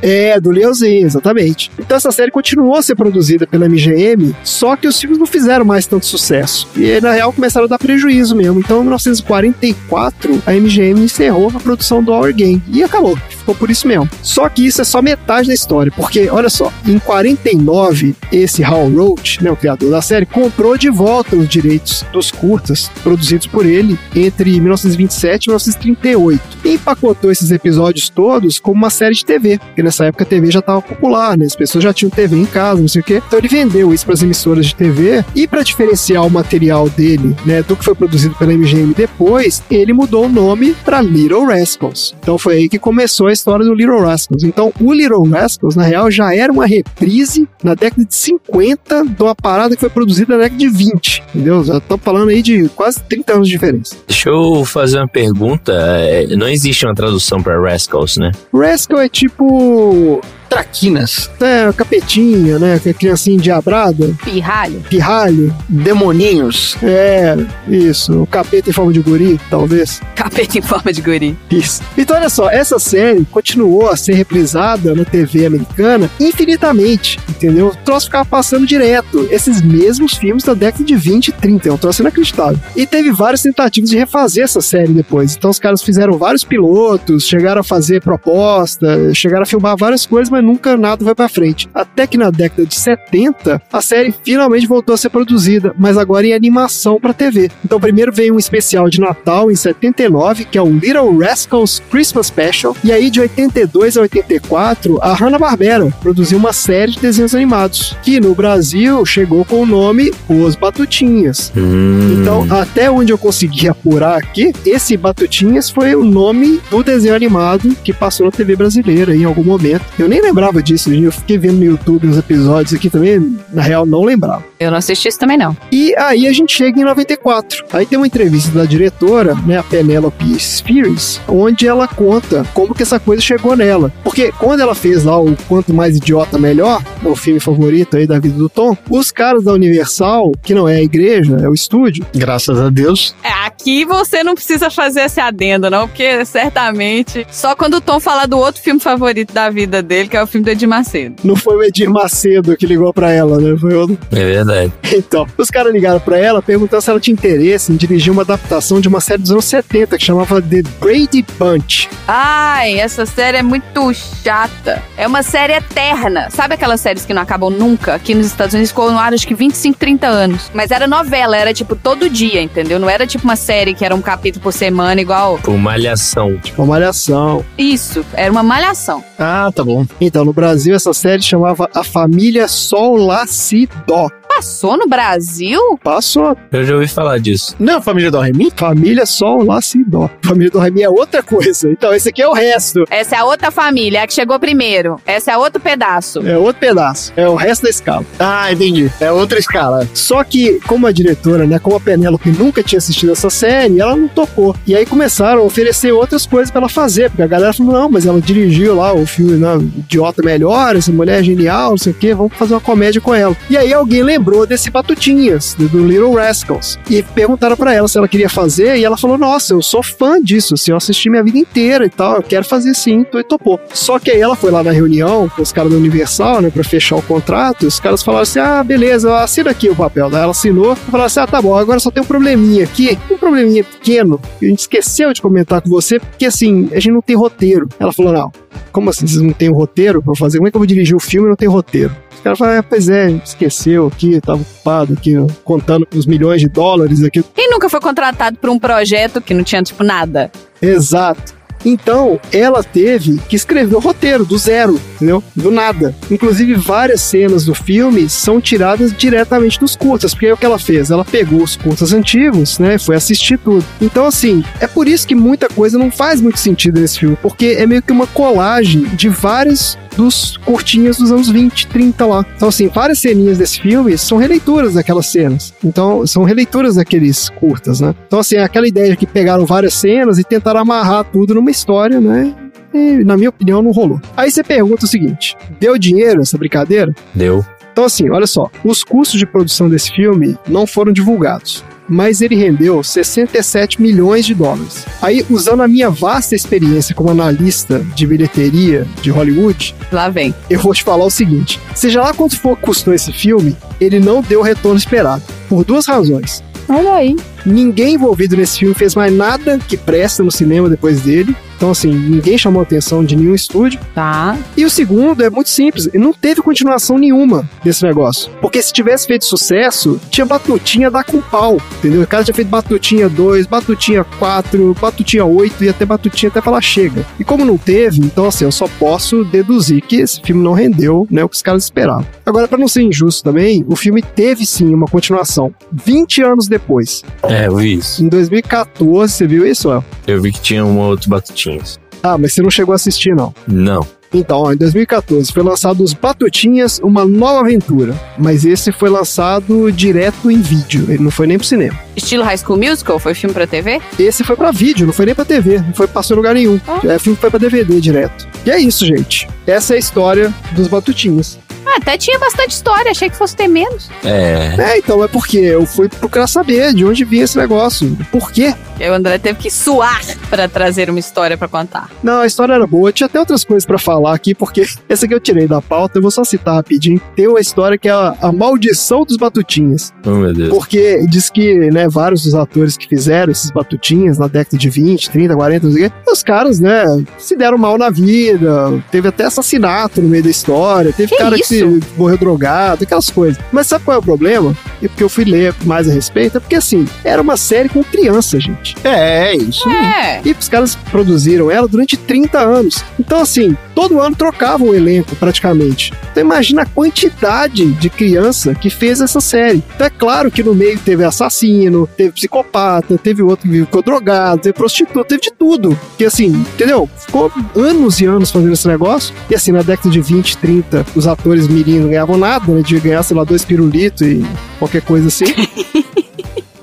É, do Leozinho, exatamente. Então essa série continuou a ser produzida pela MGM, só que os filmes não fizeram mais tanto sucesso. E na real começaram a dar prejuízo mesmo. Então em 1944 a MGM encerrou a produção do Our Gang e acabou. Ficou por isso mesmo. Só que isso é só metade da história, porque olha só, em 49 esse Hal Roach, né, o criador da série, comprou de volta os direitos dos curtas produzidos por ele entre 1927 e 1938 empacotou esses episódios todos como uma série de TV, porque nessa época a TV já estava popular, né? As pessoas já tinham TV em casa, não sei o quê. Então ele vendeu isso para as emissoras de TV e para diferenciar o material dele, né, do que foi produzido pela MGM depois, ele mudou o nome para Little Rascals. Então foi aí que começou a história do Little Rascals. Então o Little Rascals, na real, já era uma reprise na década de 50 de uma parada que foi produzida na década de 20, entendeu? Já tô falando aí de quase 30 anos de diferença. Deixa eu fazer uma pergunta. É, Não existe uma tradução para Rascals, né? Rascal é tipo Traquinas. É, capetinha, né? Que é criancinha endiabrada, Pirralho. pirralho. Demoninhos. É, isso. O capeta em forma de guri, talvez. Capeta em forma de guri. Isso. Então, olha só, essa série continuou a ser reprisada na TV americana infinitamente, entendeu? O troço ficava passando direto. Esses mesmos filmes da década de 20 e 30. É um troço inacreditável. E teve várias tentativas de refazer essa série depois. Então, os caras fizeram vários pilotos, chegaram a fazer proposta, chegaram a filmar várias coisas, mas nunca nada vai pra frente. Até que na década de 70, a série finalmente voltou a ser produzida, mas agora em animação pra TV. Então, primeiro veio um especial de Natal em 79, que é o Little Rascals Christmas Special. E aí, de 82 a 84, a Hanna-Barbera produziu uma série de desenhos animados, que no Brasil chegou com o nome Os Batutinhas. Hum. Então, até onde eu consegui apurar aqui, esse Batutinhas foi o nome do desenho animado que passou na TV brasileira em algum momento. Eu nem lembrava disso, eu fiquei vendo no YouTube uns episódios aqui também, na real não lembrava. Eu não assisti isso também, não. E aí a gente chega em 94. Aí tem uma entrevista da diretora, né, a Penelope Spheres, onde ela conta como que essa coisa chegou nela. Porque quando ela fez lá o Quanto Mais Idiota Melhor, o filme favorito aí da vida do Tom, os caras da Universal, que não é a igreja, é o estúdio, Graças a Deus. É, aqui você não precisa fazer esse adendo, não, porque certamente só quando o Tom falar do outro filme favorito da vida dele, que é o filme do Edir Macedo. não foi o Edir Macedo que ligou pra ela, né? Foi outro. É verdade. [LAUGHS] Então, os caras ligaram pra ela perguntando se ela tinha interesse em dirigir uma adaptação de uma série dos anos 70 que chamava The Brady Bunch. Ai, essa série é muito chata. É uma série eterna. Sabe aquelas séries que não acabam nunca? Aqui nos Estados Unidos ficou no ar acho que 25, 30 anos. Mas era novela, era tipo todo dia, entendeu? Não era tipo uma série que era um capítulo por semana, igual. Por malhação. Tipo, uma malhação. Isso, era uma malhação. Ah, tá bom. Então, no Brasil, essa série chamava A Família Sol Lá Si Dó. Passou no Brasil? Passou. Eu já ouvi falar disso. Não, família do Remy? Família Sol Lá Si Dó. Família do Remy é outra coisa. Então, esse aqui é o resto. Essa é a outra família, a que chegou primeiro. Essa é outro pedaço. É outro pedaço. É o resto da escala. Ah, entendi. É outra escala. Só que, como a diretora, né, como a Penélope nunca tinha assistido essa série, ela não tocou. E aí começaram a oferecer outras coisas pra ela fazer, porque a galera falou: não, mas ela dirigiu lá o filme, né, Idiota Melhor, essa mulher é genial, não sei o quê, vamos fazer uma comédia com ela. E aí alguém lembrou desse Batutinhas, do, Little Rascals, e perguntaram pra ela se ela queria fazer, e ela falou: nossa, eu sou fã disso, assim, eu assisti minha vida inteira e tal, eu quero fazer sim, e topou. Só que aí ela foi lá na reunião com os caras da Universal, né, pra fechar o contrato, e os caras falaram assim: ah, beleza, assina aqui o papel. Daí ela assinou e falou assim: ah, tá bom, agora só tem um probleminha aqui, um probleminha pequeno, que a gente esqueceu de comentar com você, porque assim, a gente não tem roteiro. Ela falou: não, como assim vocês não têm roteiro pra fazer? Como é que eu vou dirigir o filme e não tem roteiro? Os caras falaram, ah, pois é, esqueceu aqui, tava ocupado aqui, contando os milhões de dólares aqui. Quem nunca foi contratado por um projeto que não tinha, tipo, nada? Exato. Então, ela teve que escrever o roteiro do zero, entendeu? Do nada. Inclusive, várias cenas do filme são tiradas diretamente dos curtas, porque aí o que ela fez? Ela pegou os curtas antigos, né? Foi assistir tudo. Então, assim, é por isso que muita coisa não faz muito sentido nesse filme, porque é meio que uma colagem de vários dos curtinhas dos anos 20, 30 lá. Então, assim, várias ceninhas desse filme são releituras daquelas cenas. Então, são releituras daqueles curtas, né? Então, assim, é aquela ideia de que pegaram várias cenas e tentaram amarrar tudo numa história, né? E, na minha opinião, não rolou. Aí você pergunta o seguinte: deu dinheiro essa brincadeira? Deu. Então, assim, olha só, os custos de produção desse filme não foram divulgados. Mas ele rendeu 67 milhões de dólares. Aí, usando a minha vasta experiência como analista de bilheteria de Hollywood, Lá vem. eu vou te falar o seguinte: seja lá quanto for custou esse filme, ele não deu o retorno esperado. Por duas razões. Olha aí. Ninguém envolvido nesse filme fez mais nada que presta no cinema depois dele. Então, assim, ninguém chamou a atenção de nenhum estúdio. Tá. E o segundo é muito simples, não teve continuação nenhuma desse negócio. Porque se tivesse feito sucesso, tinha Batutinha dar com pau, entendeu? O cara tinha feito Batutinha 2, Batutinha 4, Batutinha 8 e até Batutinha até falar chega. E como não teve, então assim, eu só posso deduzir que esse filme não rendeu, né, o que os caras esperavam. Agora, pra não ser injusto também, o filme teve sim uma continuação, 20 anos depois. É, eu vi isso. Em 2014, você viu isso, El? Eu vi que tinha um outro Batutinhas. Ah, mas você não chegou a assistir, não. Não. Então, ó, em 2014 foi lançado Os Batutinhas, Uma Nova Aventura. Mas esse foi lançado direto em vídeo, ele não foi nem pro cinema. Estilo High School Musical? Foi filme pra TV? Esse foi pra vídeo, não foi nem pra TV, não foi passou em lugar nenhum. É filme que foi pra DVD direto. E é isso, gente. Essa é a história dos Batutinhas. Até tinha bastante história, achei que fosse ter menos. É. É, então é porque eu fui procurar saber de onde vinha esse negócio. Por quê? E aí o André teve que suar pra trazer uma história pra contar. Não, a história era boa. Tinha até outras coisas pra falar aqui, porque [LAUGHS] essa aqui eu tirei da pauta. Eu vou só citar rapidinho. Tem uma história que é a, a maldição dos batutinhas. Oh, meu Deus. Porque diz que, né, vários dos atores que fizeram esses batutinhas na década de 20, 30, 40, não sei o quê, os caras, né, se deram mal na vida. Teve até assassinato no meio da história. Teve Que cara que isso? Morreu drogado, aquelas coisas. Mas sabe qual é o problema? E porque eu fui ler mais a respeito, é porque assim, era uma série com criança, gente. É, isso. É. E os caras produziram ela durante 30 anos. Então, assim, todo ano trocavam o elenco, praticamente. Então, imagina a quantidade de criança que fez essa série. Então, é claro que no meio teve assassino, teve psicopata, teve outro que ficou drogado, teve prostituta, teve de tudo. Que, assim, entendeu? Ficou anos e anos fazendo esse negócio. E, assim, na década de 20, 30, os atores mirim não ganhavam nada, né? De ganhar, sei lá, dois pirulitos e qualquer coisa assim. [LAUGHS]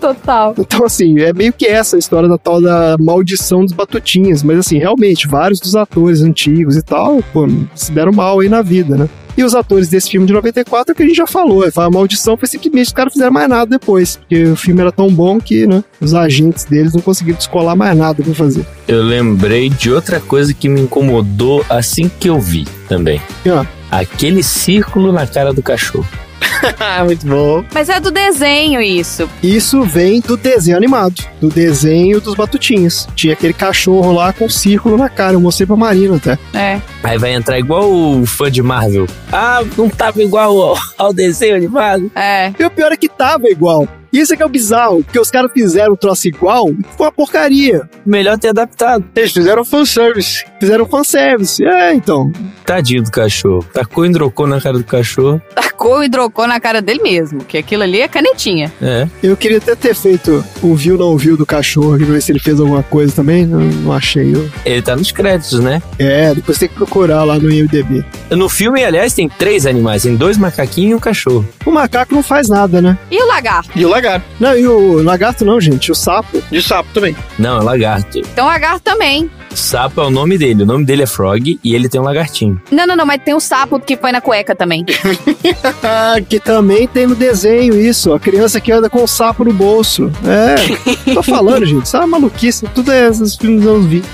Total. Então, assim, é meio que essa a história da tal da maldição dos batutinhas. Mas, assim, realmente, vários dos atores antigos e tal, pô, se deram mal aí na vida, né? E os atores desse filme de 94 é o que a gente já falou. A maldição foi simplesmente os caras fizeram mais nada depois. Porque o filme era tão bom que, né, os agentes deles não conseguiram descolar mais nada pra fazer. Eu lembrei de outra coisa que me incomodou assim que eu vi também. Ah, Aquele círculo na cara do cachorro. [LAUGHS] Muito bom. Mas é do desenho isso. Isso vem do desenho animado, do desenho dos batutinhas. Tinha aquele cachorro lá com um círculo na cara. Eu mostrei pra Marina até. É. Aí vai entrar igual o fã de Marvel. Ah, não tava igual ao, ao desenho animado. É. E o pior é que tava igual. Isso é que é o bizarro, porque os caras fizeram um troço igual e foi uma porcaria. Melhor ter adaptado. Eles fizeram fanservice. Fizeram fanservice. É, então. Tadinho do cachorro. Tacou e drocou na cara do cachorro. [LAUGHS] Tacou e drocou na cara dele mesmo, que aquilo ali é canetinha. É. Eu queria até ter feito o viu não viu do cachorro aqui pra ver se ele fez alguma coisa também. Não, não achei. Eu. Ele tá nos créditos, né? É, depois tem que procurar lá no IMDB. No filme, aliás, tem três animais. Tem dois macaquinhos e um cachorro. O macaco não faz nada, né? E o lagarto? E o lagarto. Não, e o lagarto não, gente. O sapo. De sapo também. Não, é lagarto. Então o lagarto também. Sapo é o nome dele. O nome dele é Frog e ele tem um lagartinho. Não, não, não, mas tem o sapo que foi na cueca também. [LAUGHS] Que também tem no desenho isso. A criança que anda com o sapo no bolso. É. [LAUGHS] Tô falando, gente. Isso é uma maluquice. Tudo é esses filmes dos anos 20.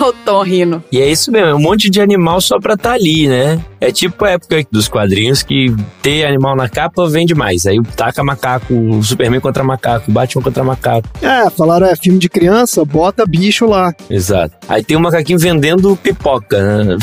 Olha o Tom rindo. E é isso mesmo, é um monte de animal só pra tá ali, né? É tipo a época dos quadrinhos que ter animal na capa vende mais. Aí taca macaco, o Superman contra macaco, Batman contra macaco. É, falaram, é filme de criança, bota bicho lá. Exato. Aí tem um macaquinho vendendo pipoca, né?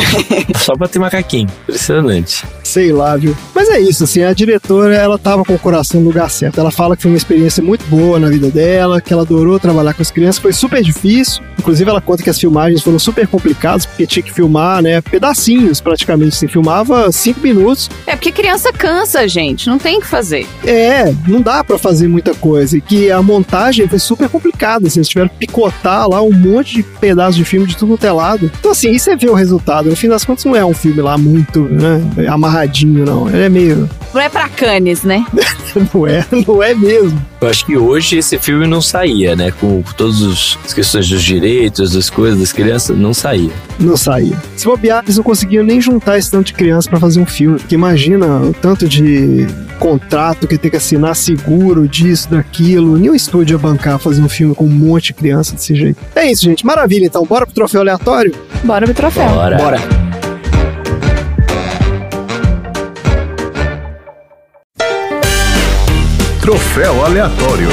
[LAUGHS] só pra ter macaquinho. Impressionante. Sei lá, viu? Mas é isso, assim, a diretora, ela tava com o coração no lugar certo. Ela fala que foi uma experiência muito boa na vida dela, que ela adorou trabalhar com as crianças, foi super difícil. Inclusive, ela conta que as filmagens foram super complicadas, porque tinha que filmar, né, pedacinhos praticamente. Você filmava cinco minutos. É porque criança cansa, gente. Não tem o que fazer. É, não dá pra fazer muita coisa. E que a montagem foi super complicada. Assim, eles tiveram que picotar lá um monte de pedaços de filme de tudo quanto é lado. Então, assim, aí você vê o resultado. No fim das contas, não é um filme lá muito, né, amarradinho, não. Ele é meio. Não é pra canes, né? [LAUGHS] Não é, não é mesmo. Eu acho que hoje esse filme não saía, né? Com todas as questões dos direitos, das coisas das crianças, não saía. Não saía. Se bobear, eles não conseguiam nem juntar esse tanto de criança pra fazer um filme. Porque imagina o tanto de contrato que tem que assinar, seguro disso, daquilo. Nenhum estúdio ia bancar fazer um filme com um monte de criança desse jeito. É isso, gente. Maravilha, então. Bora pro troféu aleatório? Bora pro troféu. Bora. Bora. Troféu aleatório.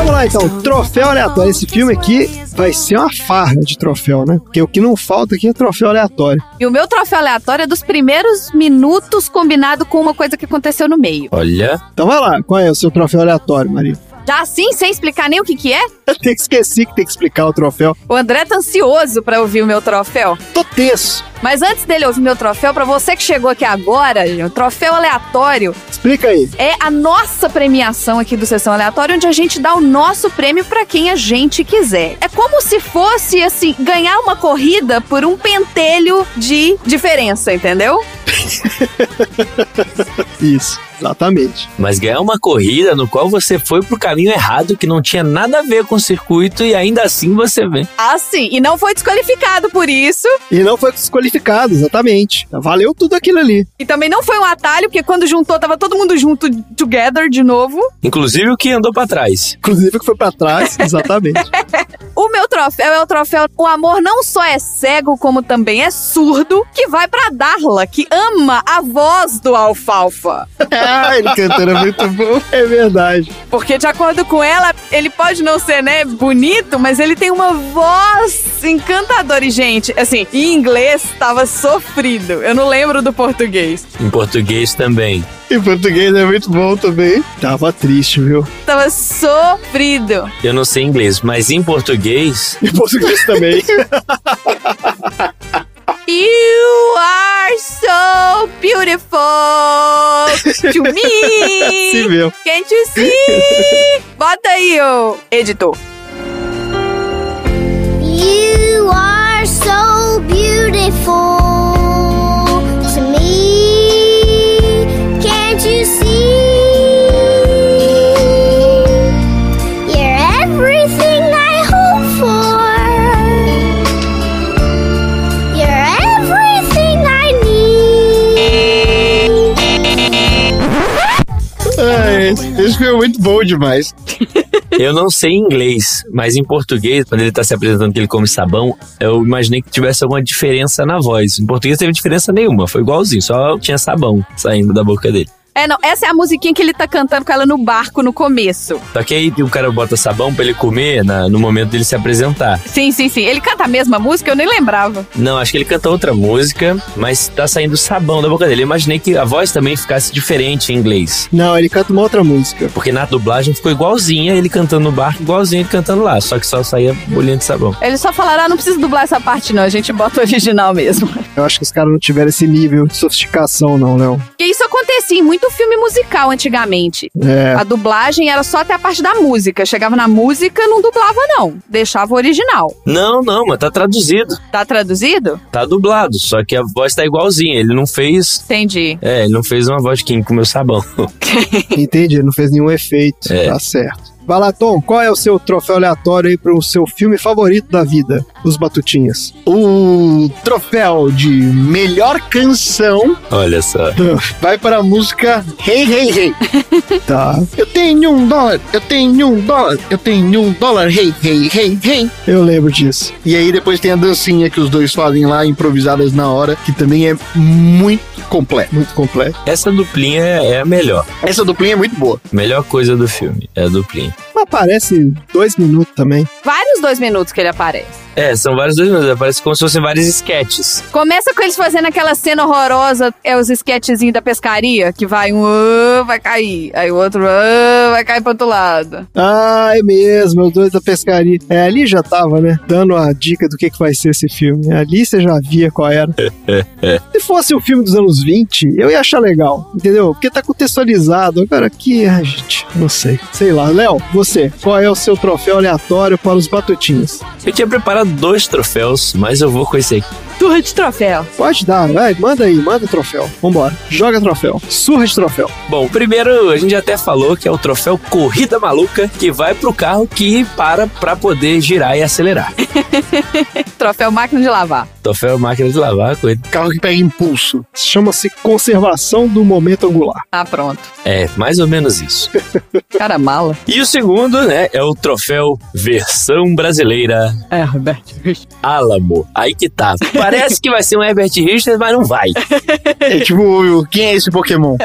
Vamos lá, então. Troféu aleatório. Esse filme aqui vai ser uma farra de troféu, né? Porque o que não falta aqui é troféu aleatório. E o meu troféu aleatório é dos primeiros minutos combinado com uma coisa que aconteceu no meio. Olha, Então vai lá. Qual é o seu troféu aleatório, Maria? Já assim, sem explicar nem o que que é? Eu tenho que esqueci que tem que explicar o troféu. O André tá ansioso pra ouvir o meu troféu. Tô tenso. Mas antes dele ouvir meu troféu, pra você que chegou aqui agora, o troféu aleatório Explica aí. é a nossa premiação aqui do Sessão Aleatória, onde a gente dá o nosso prêmio pra quem a gente quiser. É como se fosse, assim, ganhar uma corrida por um pentelho de diferença, entendeu? [LAUGHS] Isso, exatamente. Mas ganhar uma corrida no qual você foi pro caminho errado, que não tinha nada a ver com o circuito, e ainda assim você vem. Assim, e não foi desqualificado por isso, E não foi desqualificado, exatamente. Valeu tudo aquilo ali. e também não foi um atalho, porque quando juntou, tava todo mundo junto, together de novo. Inclusive o que andou pra trás. Inclusive que foi pra trás, [LAUGHS] exatamente. Troféu é o troféu O Amor Não Só É Cego, como também é surdo, que vai pra Darla, que ama a voz do Alfalfa. Ah, ele cantando é muito bom. É verdade. Porque, de acordo com ela, ele pode não ser, né, bonito, mas ele tem uma voz encantadora. E, gente, assim, em inglês tava sofrido. Eu não lembro do português. Em português também. Em português é muito bom também. Tava triste, viu? Tava sofrido. Eu não sei inglês, mas em português. [LAUGHS] Em português também. [LAUGHS] You are so beautiful to me. [LAUGHS] Assim mesmo. Can't you see? Bota aí, ô editor. You are so beautiful esse, filme é muito bom demais. [LAUGHS] Eu não sei inglês, mas em português, quando ele tá se apresentando que ele come sabão, eu imaginei que tivesse alguma diferença na voz. Em português teve diferença nenhuma, foi igualzinho, só tinha sabão saindo da boca dele. É, não, essa é a musiquinha que ele tá cantando com ela no barco no começo. Só que aí o cara bota sabão pra ele comer na- no momento dele se apresentar. Sim, sim, sim. Ele canta a mesma música, eu nem lembrava. Não, acho que ele canta outra música, mas tá saindo sabão da boca dele. Eu imaginei que a voz também ficasse diferente em inglês. Não, ele canta uma outra música. Porque na dublagem ficou igualzinha ele cantando no barco, igualzinho ele cantando lá. Só que só saía bolinha de sabão. Eles só falaram, ah, não precisa dublar essa parte não, a gente bota o original mesmo. Eu acho que os caras não tiveram esse nível de sofisticação, não, Léo. Porque isso acontecia em muito filme musical antigamente. É. A dublagem era só até a parte da música. Chegava na música, não dublava não. Deixava o original. Não, não, mas tá traduzido. Tá traduzido? Tá dublado, só que a voz tá igualzinha. Ele não fez. Entendi. É, ele não fez uma voz quem comeu sabão. [LAUGHS] Entendi, não fez nenhum efeito. É. Tá certo. Vai lá, Tom, qual é o seu troféu aleatório aí pro seu filme favorito da vida? Os Batutinhas. O troféu de melhor canção Olha só. [LAUGHS] vai para a música Hey Hey Hey. [LAUGHS] Tá. Eu tenho um dólar, eu tenho um dólar, eu tenho um dólar, hey, hey, hey, hey. Eu lembro disso. E aí depois tem a dancinha que os dois fazem lá, improvisadas na hora, que também é muito completa. Muito completo. Essa duplinha é a melhor. Essa duplinha é muito boa. Melhor coisa do filme é a duplinha. Aparece dois minutos também. Vários dois minutos que ele aparece. É, são vários dois minutos. Parece como se fossem vários sketches. Começa com eles fazendo aquela cena horrorosa, é os sketchzinhos da pescaria, que vai um "Ah", vai cair, aí o outro "Ah", vai cair pro outro lado. Ah, é mesmo, os dois da pescaria. É, ali já tava, né? Dando a dica do que, que vai ser esse filme. Ali você já via qual era. Se fosse um filme dos anos 20, eu ia achar legal, entendeu? Porque tá contextualizado. Agora aqui, ai, gente, não sei. Sei lá. Léo, você, qual é o seu troféu aleatório para os batutinhos? Eu tinha preparado dois troféus, mas eu vou com esse aqui. Turra de troféu. Pode dar, vai, manda aí, manda o troféu. Vambora. Joga troféu. Surra de troféu. Bom, primeiro a gente até falou que é o troféu Corrida Maluca, que vai pro carro que para pra poder girar e acelerar. [LAUGHS] Troféu máquina de lavar. Troféu máquina de lavar, coisa. Carro que pega impulso. Chama-se conservação do momento angular. Ah, pronto. É, mais ou menos isso. [LAUGHS] Cara mala. E o segundo, né, é o troféu versão brasileira É, Roberto. Alamo. Aí que tá. [LAUGHS] Parece que vai ser um Herbert Richards, mas não vai. É tipo, quem é esse Pokémon?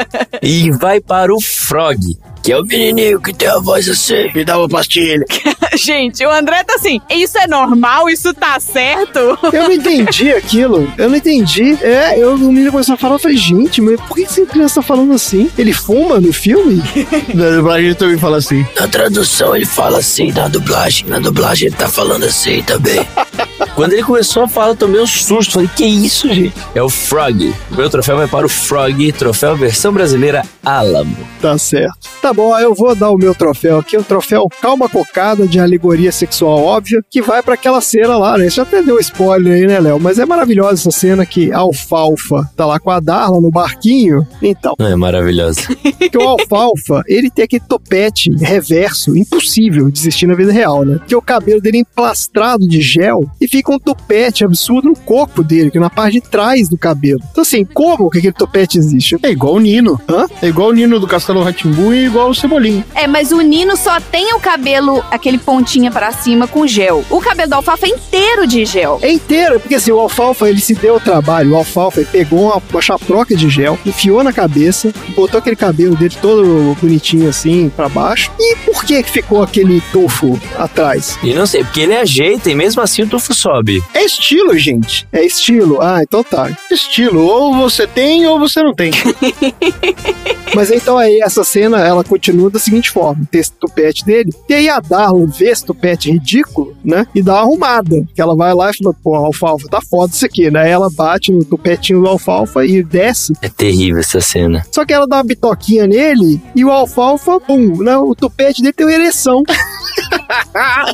E vai para o Frog, Que é o menininho que tem a voz assim. Me dá uma pastilha. [LAUGHS] Gente, o André tá assim, isso é normal? Isso tá certo? Eu não entendi aquilo. Eu não entendi. É, eu, o menino começou a falar, eu falei, gente, mas por que essa criança tá falando assim? Ele fuma no filme? [LAUGHS] Na dublagem ele também fala assim. Na tradução ele fala assim, na dublagem. Na dublagem ele tá falando assim também. [LAUGHS] Quando ele começou a falar, eu tomei um susto. Falei, que isso, gente? É o Frog. O meu troféu vai para o Frog, troféu versão brasileira Alamo. Tá certo. Tá bom, eu vou dar o meu troféu aqui, o troféu Calma Cocada de alegoria sexual óbvia, que vai pra aquela cena lá, né? Você já até deu spoiler aí, né, Léo? Mas é maravilhosa essa cena que a Alfalfa tá lá com a Darla no barquinho. Então, É maravilhoso. [LAUGHS] que o Alfalfa, ele tem aquele topete reverso, impossível de existir na vida real, né? Que o cabelo dele é emplastrado de gel e fica um topete absurdo no corpo dele, que é na parte de trás do cabelo. Então, assim, como que aquele topete existe? É igual o Nino. Hã? É igual o Nino do Castelo Ratimbu e igual o Cebolinha. É, mas o Nino só tem o cabelo, aquele pontinha pra cima com gel. O cabelo da alfafa é inteiro de gel. É inteiro, porque assim, o Alfalfa, ele se deu o trabalho. O Alfalfa, ele pegou uma, uma chaproca de gel, enfiou na cabeça, botou aquele cabelo dele todo bonitinho assim, pra baixo. E por que que ficou aquele tofo atrás? E não sei, porque ele ajeita e mesmo assim o tufo sobe. É estilo, gente. É estilo? Ah, então tá. Estilo. Ou você tem ou você não tem. [LAUGHS] Mas então aí, essa cena, ela continua da seguinte forma: tem esse tupete dele, e aí a Darla vê esse tupete ridículo, né? E dá uma arrumada. Que ela vai lá e fala, pô, alfalfa, tá foda isso aqui, né? Aí ela bate no tupetinho do alfalfa e desce. É terrível essa cena. Só que ela dá uma bitoquinha nele e o alfalfa, pum, né? O tupete dele tem uma ereção. [LAUGHS]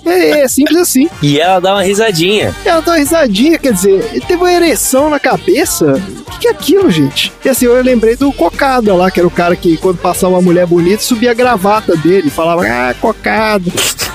é, é simples assim. E ela dá uma risadinha. Ela dá uma risadinha, quer dizer, teve uma ereção na cabeça. O que, que é aquilo, gente? E assim, eu lembrei do Cocada lá, que era o cara que, quando passava uma mulher bonita, subia a gravata dele, falava, ah, Cocada.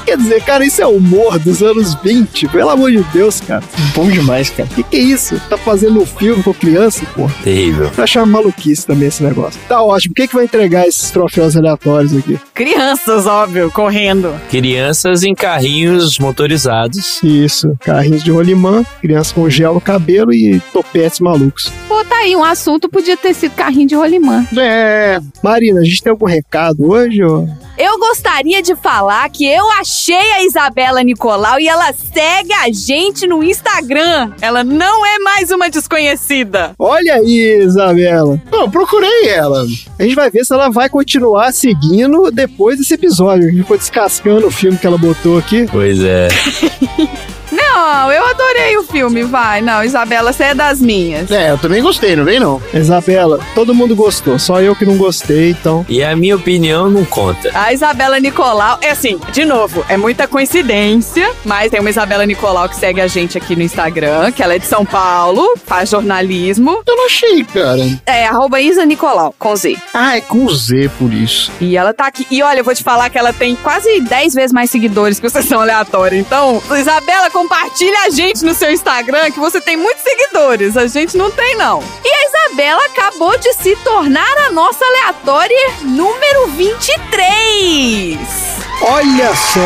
Quer dizer, cara, isso é humor dos anos 20, pelo amor de Deus, cara. Bom demais, cara. O que, que é isso? Tá fazendo um filme com criança, pô? Terrível. Eu achava maluquice também esse negócio. Tá ótimo. Quem que vai entregar esses troféus aleatórios aqui? Crianças, óbvio, correndo. Crianças em carrinhos motorizados. Isso, carrinhos de rolimã, crianças com gel no cabelo e topetes malucos. Pô, tá aí, um assunto podia ter sido carrinho de rolimã. É. Marina, a gente tem algum recado hoje? Ou... Eu gostaria de falar que eu achei a Isabela Nicolau e ela segue a gente no Instagram. Ela não é mais uma desconhecida. Olha aí, Isabela. Não, procurei ela. A gente vai ver se ela vai continuar seguindo depois desse episódio. A gente foi descascando o filme que ela botou aqui. Pois é. [LAUGHS] Não, eu adorei o filme, vai. Não, Isabela, você é das minhas. É, eu também gostei, não vem não. Isabela, todo mundo gostou, só eu que não gostei, então. E a minha opinião não conta. A Isabela Nicolau, é assim, de novo, é muita coincidência, mas tem uma Isabela Nicolau que segue a gente aqui no Instagram, que ela é de São Paulo, faz jornalismo. Eu não achei, cara. É, arroba Isa Nicolau, com Z. Ah, é com Z por isso. E ela tá aqui. E olha, eu vou te falar que ela tem quase 10 vezes mais seguidores que o Sessão Aleatória. Então, Isabela, compartilha a gente no seu Instagram, que você tem muitos seguidores. A gente não tem, não. E a Isabela acabou de se tornar a nossa aleatória número 23. Olha só!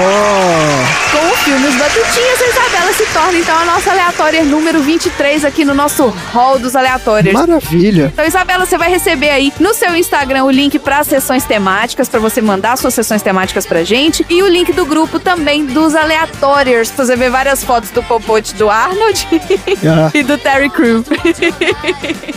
Com o filme Os Batutinhas, a Isabela se torna então a nossa aleatória número 23 aqui no nosso hall dos aleatórios. Maravilha! Então, Isabela, você vai receber aí no seu Instagram o link para as sessões temáticas, para você mandar suas sessões temáticas pra gente. E o link do grupo também dos aleatórios, pra você ver várias fotos do Popote do Arnold [LAUGHS] Ah, e do Terry Crew.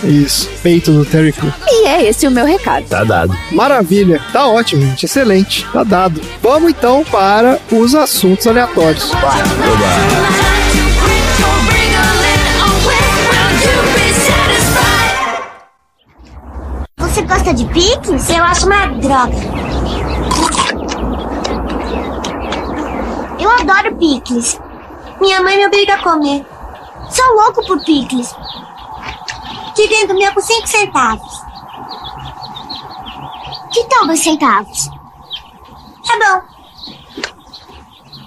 isso, peito do Terry Crew. e é esse o meu recado. Tá dado. Maravilha, tá ótimo, gente, excelente, tá dado. Vamos então para os assuntos aleatórios. Você gosta de picles? Eu acho uma droga. Eu adoro picles. Minha mãe me obriga a comer. Sou louco por picles. Que vendo meu por 5 centavos. Que tal dois centavos? Tá bom.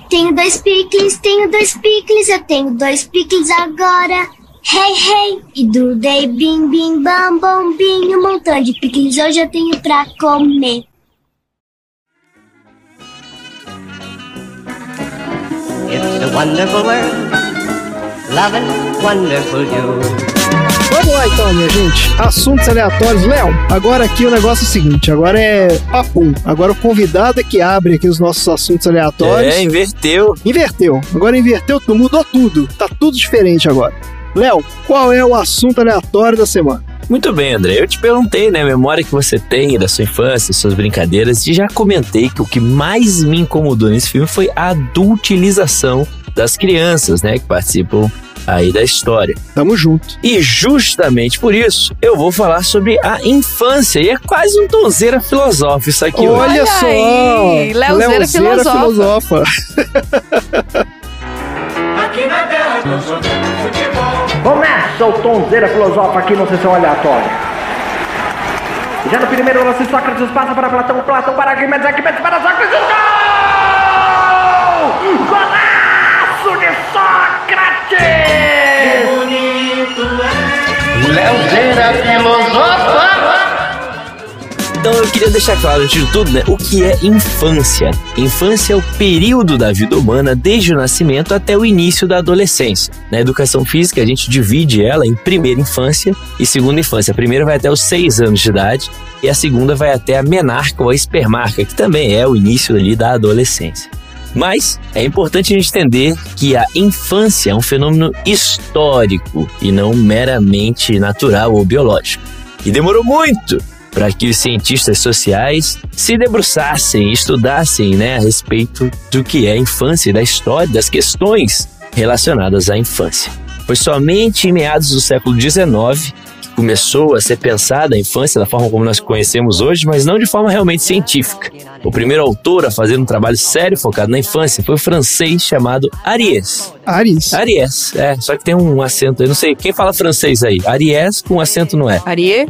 Tenho dois picles, tenho dois picles, eu tenho dois picles agora. Hey, hey, e do day, bim, bim, bam, bom, bim, um montão de picles hoje eu tenho pra comer. It's a wonderful world, loving wonderful you. Vamos lá então, minha gente. Assuntos aleatórios. Léo, agora aqui o negócio é o seguinte: agora é papum. Agora o convidado é que abre aqui os nossos assuntos aleatórios. É, inverteu. Inverteu. Agora inverteu tudo, mudou tudo. Tá tudo diferente agora. Léo, qual é o assunto aleatório da semana? Muito bem, André. Eu te perguntei, né, a memória que você tem da sua infância, suas brincadeiras, e já comentei que o que mais me incomodou nesse filme foi a adultilização das crianças, né, que participam aí da história. Tamo junto. E justamente por isso, eu vou falar sobre a infância. E é quase um tonzeira filosófico isso aqui hoje. Olha, Olha só! Leozeira Leozeira filosofa. Aqui na terra jogamos futebol. Começa o Tonzeira Filosofa aqui no Sessão Aleatória. Já no primeiro lance, Sócrates passa para Platão, Platão para Arquimedes, Arquimedes para Sócrates, gol! De Sócrates! Leozeira filosofa! Então eu queria deixar claro, antes de tudo, né, o que é infância. Infância é o período da vida humana desde o nascimento até o início da adolescência. Na educação física, a gente divide ela em primeira infância e segunda infância. A primeira vai até os seis anos de idade e a segunda vai até a menarca ou a espermarca, que também é o início ali da adolescência. Mas é importante a gente entender que a infância é um fenômeno histórico e não meramente natural ou biológico. E demorou muito para que os cientistas sociais se debruçassem, estudassem né, a respeito do que é a infância e da história, das questões relacionadas à infância. Foi somente em meados do século XIX começou a ser pensada a infância da forma como nós conhecemos hoje, mas não de forma realmente científica. O primeiro autor a fazer um trabalho sério focado na infância foi o francês chamado Ariès. Aris. Ariès, é, só que tem um acento aí, não sei, quem fala francês aí? Ariès com acento não é? Arie?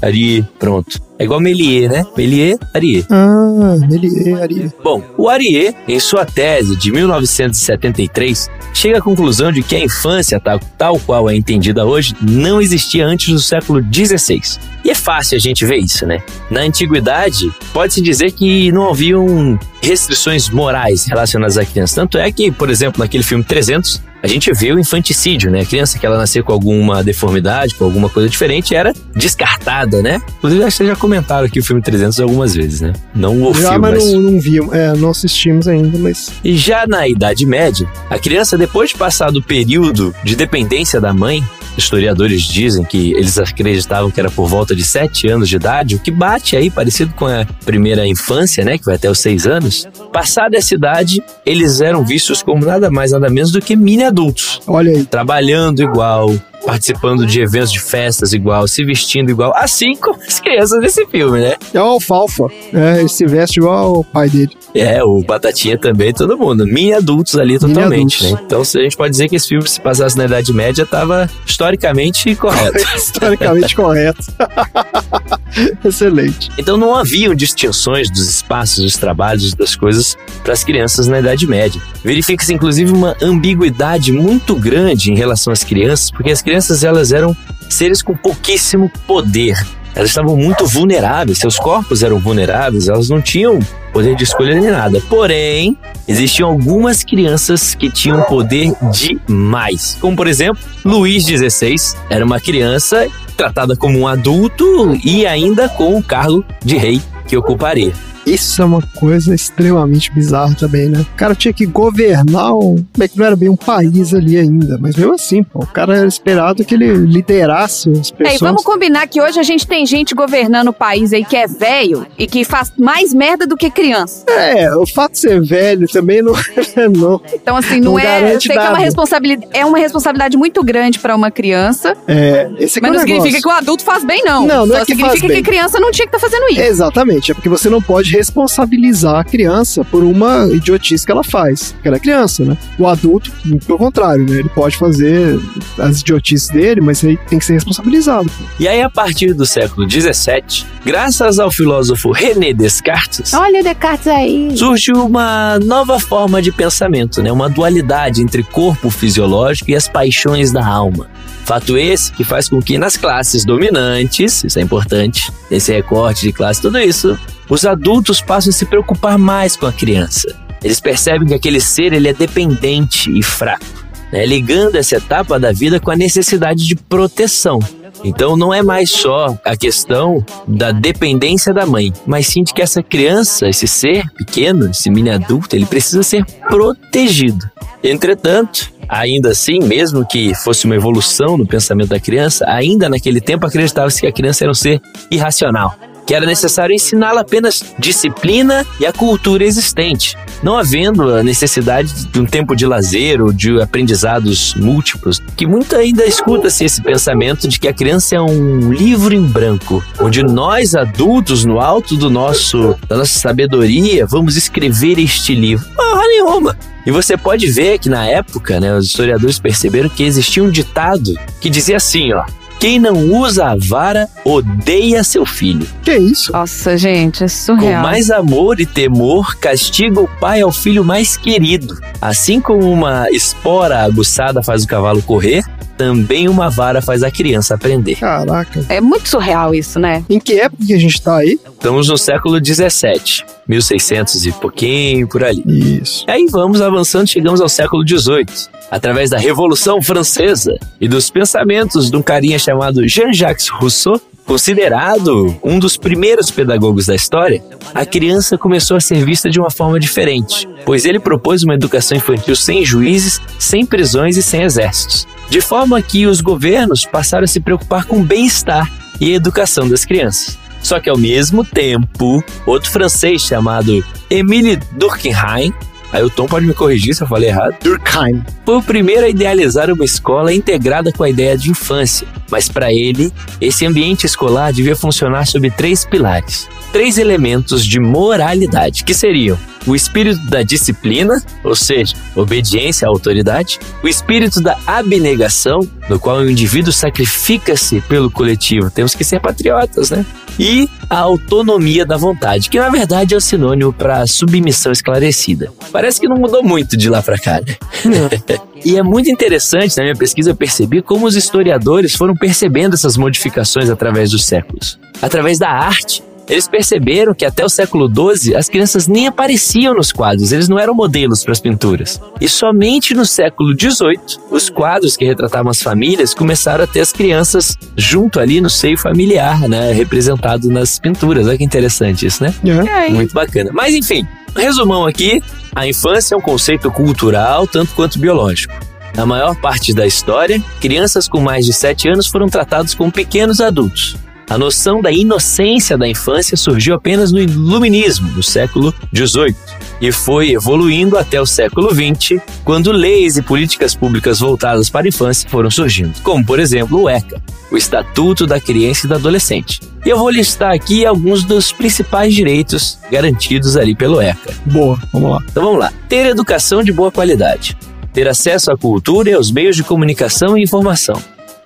Ari, pronto. É igual Méliès, né? Méliès, Ariès. Ah, ele é Ari. Bom, o Arié, em sua tese de 1973, chega à conclusão de que a infância, tal, tal qual é entendida hoje, não existia antes do século XVI. E é fácil a gente ver isso, né? Na antiguidade, pode-se dizer que não haviam restrições morais relacionadas à criança. Tanto é que, por exemplo, naquele filme 300, a gente vê o infanticídio, né? A criança que ela nasceu com alguma deformidade, com alguma coisa diferente, era descartada, né? Inclusive, acho que vocês já comentaram aqui o filme 300 algumas vezes, né? Não o Já, filme, mas mas... não, não. É, não assistimos ainda, mas. E já na Idade Média, a criança, depois de passar do período de dependência da mãe, historiadores dizem que eles acreditavam que era por volta de 7 anos de idade, o que bate aí parecido com a primeira infância, né, que vai até os 6 anos. Passada essa idade, eles eram vistos como nada mais, nada menos do que mini adultos. Olha aí. Trabalhando igual, participando de eventos de festas igual, se vestindo igual, assim como as crianças desse filme, né? É o Alfalfa. É, ele se veste igual o pai dele. É, o Batatinha também, todo mundo. Mini adultos ali totalmente, adultos. né? Então se a gente pode dizer que esse filme, se passasse na Idade Média, estava historicamente correto. [LAUGHS] Historicamente correto. [LAUGHS] [LAUGHS] Excelente. Então não haviam distinções dos espaços, dos trabalhos, das coisas para as crianças na Idade Média. Verifica-se inclusive uma ambiguidade muito grande em relação às crianças, porque as crianças elas eram seres com pouquíssimo poder. Elas estavam muito vulneráveis, seus corpos eram vulneráveis, elas não tinham poder de escolha nem nada. Porém, existiam algumas crianças que tinham poder demais. Como, por exemplo, Luís XVI era uma criança tratada como um adulto e ainda com o cargo de rei que ocuparia. Isso é uma coisa extremamente bizarra também, né? O cara tinha que governar um. Bem, que não era bem um país ali ainda, mas mesmo assim, pô, o cara era esperado que ele liderasse as É, pessoas. e vamos combinar que hoje a gente tem gente governando o país aí que é velho e que faz mais merda do que criança. É, o fato de ser velho também não. [LAUGHS] não. Então, assim, não, Não é. Eu sei que é uma, nada. responsabilidade, é uma responsabilidade muito grande pra uma criança, É, esse aqui mas é não significa que o adulto faz bem, não. Não, não Só é que significa que criança não tinha que estar fazendo isso. Exatamente, é porque você não pode responsabilizar a criança por uma idiotice que ela faz, porque ela é criança, né? O adulto, pelo contrário, né? Ele pode fazer as idiotices dele, mas ele tem que ser responsabilizado. E aí, a partir do século XVII, graças ao filósofo René Descartes, Olha o Descartes aí. surge uma nova forma de pensamento, né? uma dualidade entre corpo fisiológico e as paixões da alma. Fato esse que faz com que nas classes dominantes, isso é importante, esse recorte de classe, tudo isso, os adultos passam a se preocupar mais com a criança. Eles percebem que aquele ser ele é dependente e fraco, né? ligando essa etapa da vida com a necessidade de proteção. Então não é mais só a questão da dependência da mãe, mas sim de que essa criança, esse ser pequeno, esse mini adulto, ele precisa ser protegido. Entretanto, ainda assim, mesmo que fosse uma evolução no pensamento da criança, ainda naquele tempo acreditava-se que a criança era um ser irracional que era necessário ensiná-la apenas disciplina e a cultura existente, não havendo a necessidade de um tempo de lazer ou de aprendizados múltiplos, que muito ainda escuta-se esse pensamento de que a criança é um livro em branco, onde nós adultos, no alto do nosso da nossa sabedoria, vamos escrever este livro. Porra nenhuma! E você pode ver que na época, né, os historiadores perceberam que existia um ditado que dizia assim, ó: quem não usa a vara odeia seu filho. Que isso? Nossa, gente, é Com surreal. mais amor e temor, castiga o pai ao filho mais querido. Assim como uma espora aguçada faz o cavalo correr, também uma vara faz a criança aprender. Caraca. É muito surreal isso, né? Em que época que a gente tá aí? Estamos no século 17, 1600 e pouquinho por ali. Isso. E aí vamos avançando, chegamos ao século 18. Através da Revolução Francesa e dos pensamentos de um carinha chamado Jean-Jacques Rousseau, considerado um dos primeiros pedagogos da história, a criança começou a ser vista de uma forma diferente, pois ele propôs uma educação infantil sem juízes, sem prisões e sem exércitos, de forma que os governos passaram a se preocupar com o bem-estar e a educação das crianças. Só que ao mesmo tempo, outro francês chamado Émile Durkheim, aí o Tom pode me corrigir se eu falei errado, Durkheim. foi o primeiro a idealizar uma escola integrada com a ideia de infância. Mas para ele, esse ambiente escolar devia funcionar sob três pilares. Três elementos de moralidade, que seriam o espírito da disciplina, ou seja, obediência à autoridade, o espírito da abnegação, no qual o indivíduo sacrifica-se pelo coletivo. Temos que ser patriotas, né? E a autonomia da vontade, que na verdade é o sinônimo para submissão esclarecida. Parece que não mudou muito de lá para cá, né? [LAUGHS] E é muito interessante, na minha pesquisa, eu percebi como os historiadores foram percebendo essas modificações através dos séculos. Através da arte, eles perceberam que até o século XII as crianças nem apareciam nos quadros, eles não eram modelos para as pinturas. E somente no século XVIII, os quadros que retratavam as famílias começaram a ter as crianças junto ali no seio familiar, né, representado nas pinturas. Olha que interessante isso, né? É. Muito bacana. Mas enfim, resumão aqui: a infância é um conceito cultural tanto quanto biológico. Na maior parte da história, crianças com mais de 7 anos foram tratados como pequenos adultos. A noção da inocência da infância surgiu apenas no Iluminismo, no século XVIII, e foi evoluindo até o século XX, quando leis e políticas públicas voltadas para a infância foram surgindo, como, por exemplo, o ECA, o Estatuto da Criança e do Adolescente. E eu vou listar aqui alguns dos principais direitos garantidos ali pelo ECA. Boa, vamos lá. Então vamos lá. Ter educação de boa qualidade. Ter acesso à cultura e aos meios de comunicação e informação.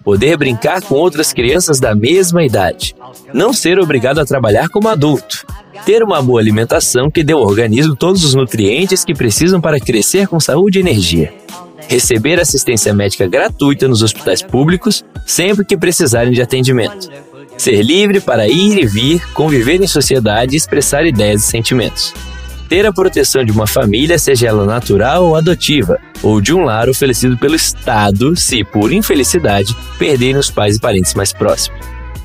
Poder brincar com outras crianças da mesma idade. Não ser obrigado a trabalhar como adulto. Ter uma boa alimentação que dê ao organismo todos os nutrientes que precisam para crescer com saúde e energia. Receber assistência médica gratuita nos hospitais públicos sempre que precisarem de atendimento. Ser livre para ir e vir, conviver em sociedade e expressar ideias e sentimentos ter a proteção de uma família, seja ela natural ou adotiva, ou de um lar oferecido pelo Estado, se por infelicidade perderem os pais e parentes mais próximos.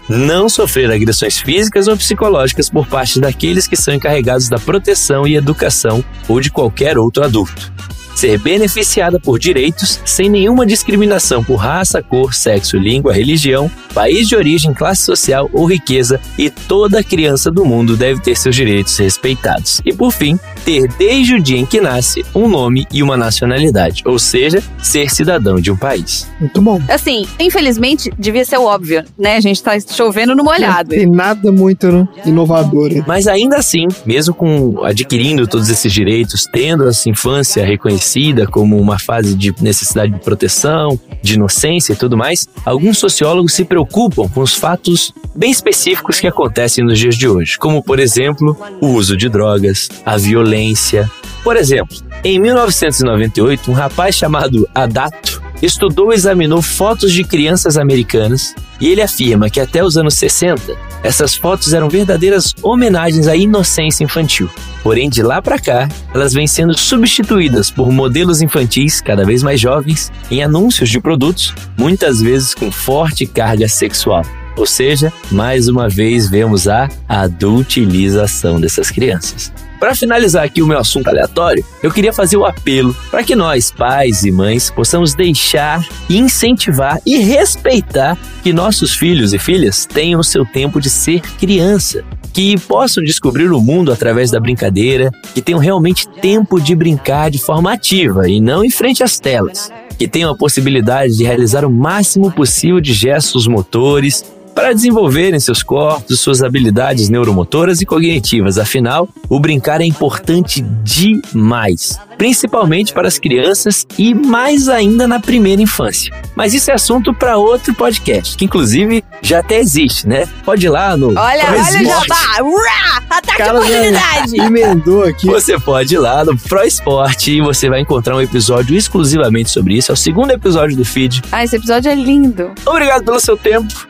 Não sofrer agressões físicas ou psicológicas por parte daqueles que são encarregados da proteção e educação ou de qualquer outro adulto. Ser beneficiada por direitos sem nenhuma discriminação por raça, cor, sexo, língua, religião, país de origem, classe social ou riqueza, e toda criança do mundo deve ter seus direitos respeitados. E por fim, ter desde o dia em que nasce um nome e uma nacionalidade, ou seja, ser cidadão de um país. Muito bom. Assim, infelizmente, devia ser o óbvio, né? A gente tá chovendo no molhado. Não tem nada muito né, inovador. Mas ainda assim, mesmo com adquirindo todos esses direitos, tendo essa infância reconhecida como uma fase de necessidade de proteção, de inocência e tudo mais, alguns sociólogos se preocupam com os fatos bem específicos que acontecem nos dias de hoje, como por exemplo, o uso de drogas, a violência. Por exemplo, em 1998, um rapaz chamado Adato estudou e examinou fotos de crianças americanas e ele afirma que até os anos 60, essas fotos eram verdadeiras homenagens à inocência infantil. Porém, de lá para cá, elas vêm sendo substituídas por modelos infantis cada vez mais jovens em anúncios de produtos, muitas vezes com forte carga sexual. Ou seja, mais uma vez vemos a adultilização dessas crianças. Para finalizar aqui o meu assunto aleatório, eu queria fazer o apelo para que nós, pais e mães, possamos deixar, incentivar e respeitar que nossos filhos e filhas tenham o seu tempo de ser criança, que possam descobrir o mundo através da brincadeira, que tenham realmente tempo de brincar de forma ativa e não em frente às telas, que tenham a possibilidade de realizar o máximo possível de gestos motores para desenvolverem seus corpos, suas habilidades neuromotoras e cognitivas. Afinal, o brincar é importante demais, principalmente para as crianças e mais ainda na primeira infância. Mas isso é assunto para outro podcast, que inclusive já até existe, né? Pode ir lá no Olha, olha o jabá! Urá! Ataque Cara, a oportunidade! [LAUGHS] Emendou aqui. Você pode ir lá no Pro Esporte e você vai encontrar um episódio exclusivamente sobre isso. É o segundo episódio do feed. Ah, esse episódio é lindo. Obrigado pelo seu tempo.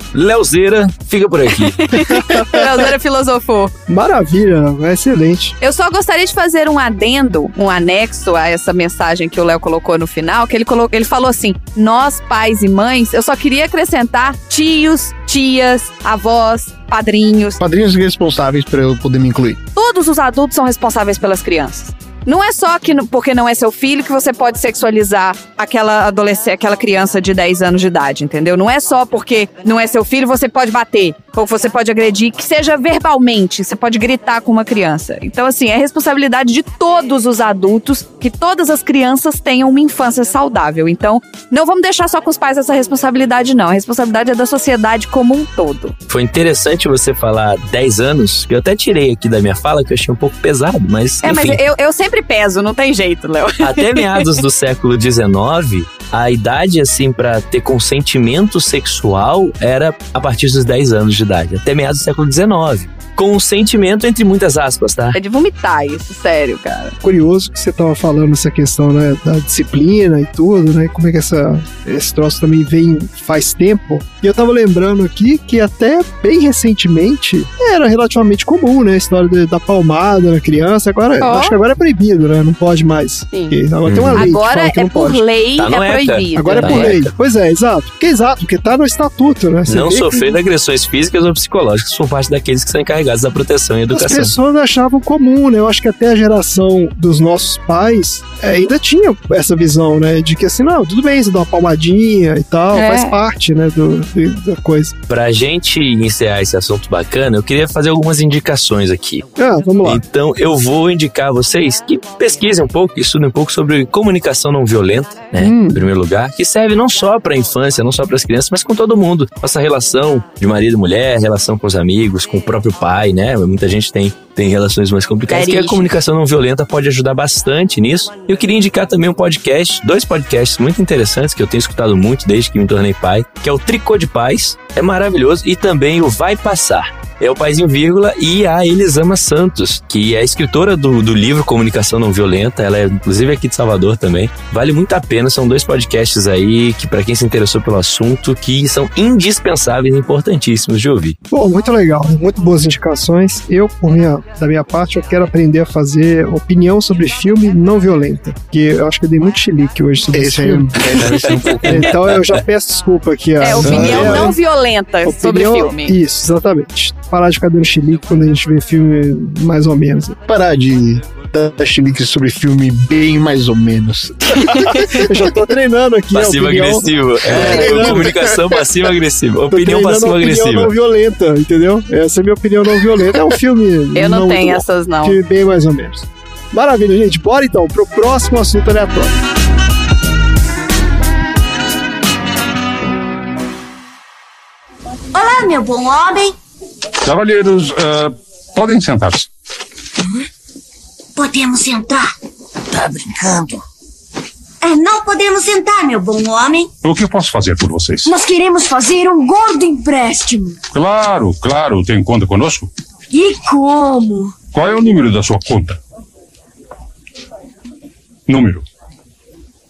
Leozeira, fica por aqui. [LAUGHS] Leonora filosofou. Maravilha, é excelente. Eu só gostaria de fazer um adendo, um anexo a essa mensagem que o Léo colocou no final, que ele, colocou, ele falou assim: nós, pais e mães, eu só queria acrescentar tios, tias, avós, padrinhos. Padrinhos responsáveis para eu poder me incluir. Todos os adultos são responsáveis pelas crianças. Não é só que porque não é seu filho que você pode sexualizar aquela adolescente, aquela criança de 10 anos de idade, entendeu? Não é só porque não é seu filho você pode bater, ou você pode agredir, que seja verbalmente, você pode gritar com uma criança. Então assim, é responsabilidade de todos os adultos que todas as crianças tenham uma infância saudável. Então, não vamos deixar só com os pais essa responsabilidade não. A responsabilidade é da sociedade como um todo. Foi interessante você falar 10 anos, que eu até tirei aqui da minha fala, que eu achei um pouco pesado, mas É, enfim. mas eu, eu sempre peso, não tem jeito, Léo. Até [LAUGHS] meados do século XIX, a idade, assim, pra ter consentimento sexual era a partir dos 10 anos de idade. Até meados do século XIX. Consentimento entre muitas aspas, tá? É de vomitar isso, sério, cara. Curioso que você tava falando essa questão, né, da disciplina e tudo, né, como é que essa, esse troço também vem faz tempo. E eu tava lembrando aqui que até bem recentemente era relativamente comum, né, a história de- da palmada na criança. Agora, Ó. acho que agora é proibido, né, não pode mais. Sim. Agora tem uma lei que Agora fala que é não por pode. lei, Tá é proibido. Agora é Tá por no lei. ECA. Pois é, exato. Porque é exato, porque tá no estatuto, né? Você Não vê que sofrendo agressões físicas ou psicológicas por parte daqueles que são encarregados da proteção e As educação. pessoas achavam comum, né? Eu acho que até a geração dos nossos pais é, ainda tinha essa visão, né? De que assim, não, tudo bem, você dá uma palmadinha e tal, É. faz parte, né? Do, do- da coisa. Pra gente encerrar esse assunto bacana, eu queria fazer algumas indicações aqui. Ah, vamos lá. Então eu vou indicar a vocês que pesquisem um pouco, que estudem um pouco sobre comunicação não violenta, né? Hum. Em primeiro lugar, que serve não só para a infância, não só para as crianças, mas com todo mundo. Nossa relação de marido e mulher, relação com os amigos, com o próprio pai, né? Muita gente tem, tem relações mais complicadas. Que a comunicação não violenta pode ajudar bastante nisso. Eu queria indicar também um podcast, dois podcasts muito interessantes que eu tenho escutado muito desde que me tornei pai, que é o Tricô de Paz, é maravilhoso, e também o Vai Passar. É o Paizinho Vírgula e a Elisama Santos, que é a escritora do, do livro Comunicação Não Violenta. Ela é inclusive aqui de Salvador também. Vale muito a pena, são dois podcasts aí que, para quem se interessou pelo assunto, que são indispensáveis e importantíssimos de ouvir. Bom, muito legal, muito boas indicações. Eu, por minha, da minha parte, eu quero aprender a fazer opinião sobre filme não violenta. Porque eu acho que eu dei muito chilique hoje sobre esse Esse aí filme. [LAUGHS] pouco. Então eu já peço desculpa aqui. É, a- opinião a- não violenta sobre opinião- filme. Isso, exatamente. Parar de ficar dando chilique quando a gente vê filme mais ou menos. Parar de dar chilique sobre filme bem mais ou menos. [LAUGHS] Eu já tô treinando aqui. Passivo-agressivo. É, É. comunicação passiva-agressiva. Opinião treinando a opinião passiva-agressiva. não violenta, entendeu? Essa é a minha opinião não violenta. É um filme. [LAUGHS] Eu não, muito tenho bom. essas, não. Filme bem mais ou menos. Maravilha, gente. Bora então pro próximo assunto aleatório. Olá, meu bom homem. Cavalheiros, ah, podem sentar-se. Podemos sentar? Tá brincando? É, não podemos sentar, meu bom homem. O que eu posso fazer por vocês? Nós queremos fazer um gordo empréstimo. Claro, claro. Tem conta conosco? E como? Qual é o número da sua conta? Número.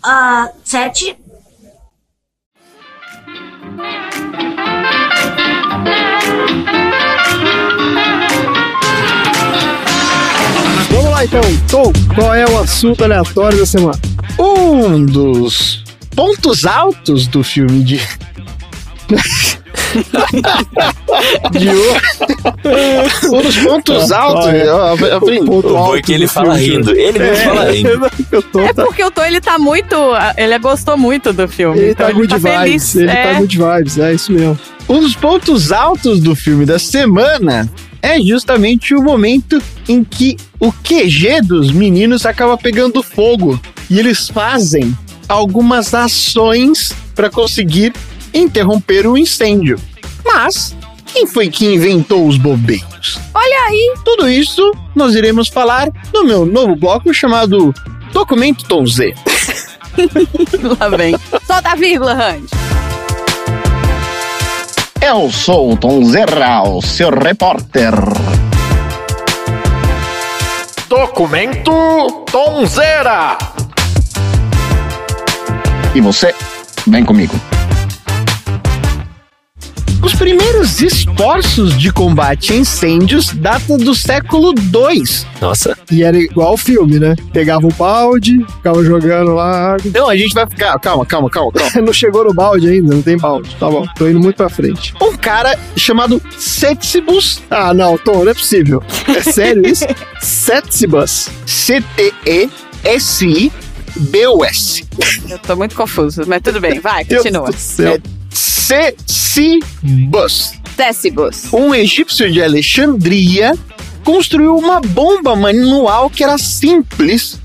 Ah, sete. Vamos lá então, Tom, qual é o assunto aleatório da semana? Um dos pontos altos do filme de. [LAUGHS] de hoje. Um dos pontos altos. eu aprendi. O bom é que ele fala rindo. Ele mesmo fala rindo. Eu tô, É porque o Tom, ele tá muito... Ele gostou muito do filme. ele então tá good vibes, feliz. ele é. tá good vibes, é isso mesmo. Um dos pontos altos do filme da semana é justamente o momento em que o QG dos meninos acaba pegando fogo e eles fazem algumas ações para conseguir interromper o incêndio. Mas quem foi que inventou os bombeiros? Olha aí. Tudo isso nós iremos falar no meu novo bloco chamado Documento Tom Z. [LAUGHS] Lá vem. Solta a vírgula, Randy. Eu sou o Tom Zerra, o seu repórter. Documento Tonzeira. E você, vem comigo. Os primeiros esforços de combate a incêndios datam do século II. Nossa. E era igual o filme, né? Pegava o balde, ficava jogando lá. Não, a gente vai ficar. Calma, calma, calma, calma. [LAUGHS] Não chegou no balde ainda, não tem balde. Tá bom, tô indo muito pra frente. Um cara chamado Setsibus, Ah, não, Tom, não é possível. É sério isso? [LAUGHS] Setsibus. C-T-E-S-I-B-U-S. Eu tô muito confuso, mas tudo bem. Vai, Deus continua. do céu. Cetsibus. Décibus. Um egípcio de Alexandria construiu uma bomba manual que era simples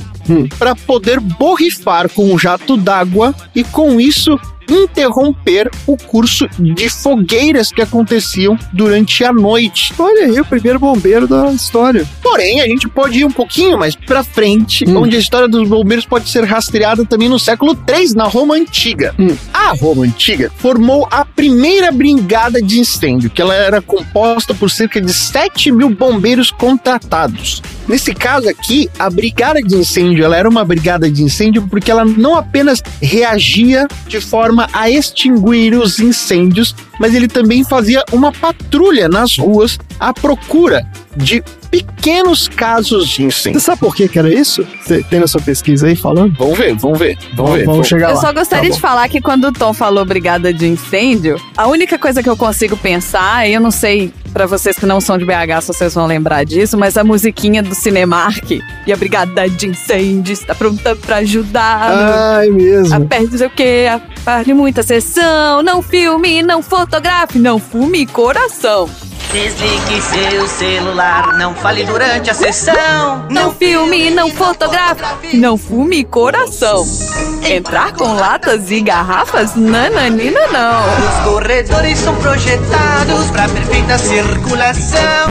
para poder borrifar com um jato d'água e com isso interromper o curso de fogueiras que aconteciam durante a noite. Olha aí, o primeiro bombeiro da história. Porém, a gente pode ir um pouquinho mais pra frente, Hum. onde a história dos bombeiros pode ser rastreada também no século III, na Roma Antiga. Hum. A Roma Antiga formou a primeira brigada de incêndio, que ela era composta por cerca de 7 mil bombeiros contratados. Nesse caso aqui, a brigada de incêndio, ela era uma brigada de incêndio porque ela não apenas reagia de forma a extinguir os incêndios, mas ele também fazia uma patrulha nas ruas à procura de pequenos casos de Você incêndio. sabe por que que era isso? Você tem na sua pesquisa aí falando? Vamos ver, vamos ver, vamos ver. Vamos chegar Eu lá. só gostaria Tá de falar que quando o Tom falou brigada de incêndio, a única coisa que eu consigo pensar, e eu não sei pra vocês que não são de BH se vocês vão lembrar disso, mas a musiquinha do Cinemark e a brigada de incêndio está pronta pra ajudar. no- Ai, mesmo. Aperte não sei o que, aparte muita sessão, não filme, não fotografe, não fume coração. Desligue seu celular, não fale durante a sessão. Não filme, não fotografe, não fume coração. Entrar com latas e garrafas? Nananina não. Os corredores são projetados para perfeita circulação.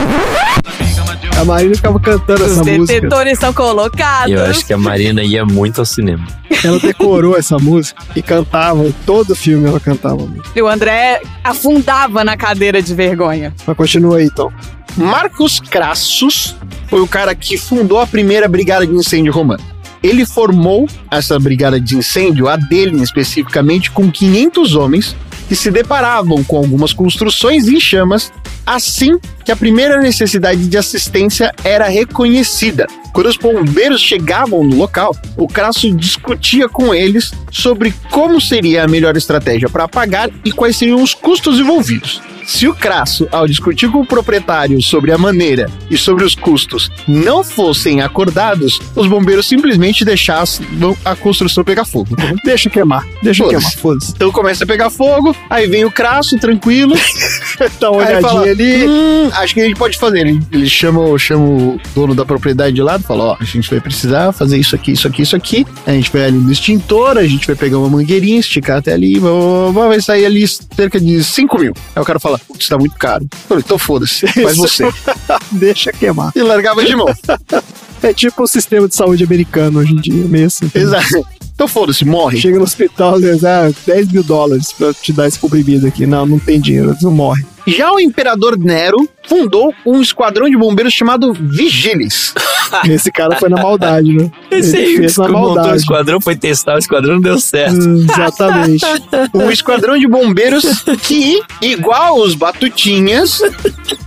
A Marina ficava cantando Os essa música. detetores são colocados. Eu acho que a Marina ia muito ao cinema. Ela decorou essa música e cantava. em Todo filme ela cantava. E o André afundava na cadeira de vergonha. Mas continua aí, então. Marcos Crassus foi o cara que fundou a primeira brigada de incêndio romana. Ele formou essa brigada de incêndio, a dele especificamente, com 500 homens que se deparavam com algumas construções em chamas assim que a primeira necessidade de assistência era reconhecida. Quando os bombeiros chegavam no local, o Crasso discutia com eles sobre como seria a melhor estratégia para apagar e quais seriam os custos envolvidos. Se o Crasso, ao discutir com o proprietário sobre a maneira e sobre os custos, não fossem acordados, os bombeiros simplesmente deixassem a construção pegar fogo. Deixa queimar, deixa Foda-se. queimar, foda-se. Então começa a pegar fogo, aí vem o Crasso, tranquilo, [LAUGHS] Dá uma olhadinha fala, ali. Hum, acho que a gente pode fazer. Ele, ele chama, o- chama o dono da propriedade de lado e fala: Ó, a gente vai precisar fazer isso aqui, isso aqui, isso aqui. A gente vai ali no extintor, a gente vai pegar uma mangueirinha, esticar até ali, vai sair ali cerca de 5 mil. Aí o cara fala: Putz, tá muito caro. Eu falei, então foda-se, [LAUGHS] faz você. [LAUGHS] Deixa queimar. E largava de mão. É tipo o sistema de saúde americano hoje em dia, meio assim. Exato. Então foda-se, morre. Chega no hospital, diz, ah, 10 mil dólares pra te dar esse comprimido aqui. Não, não tem dinheiro, não morre. Já o imperador Nero fundou um esquadrão de bombeiros chamado Vigiles. [LAUGHS] Esse cara foi na maldade, né? Esse aí Ele fez na que montou o maldade. esquadrão, foi testar o esquadrão, não deu certo. Hum, Exatamente. [LAUGHS] Um esquadrão de bombeiros que, igual os batutinhas,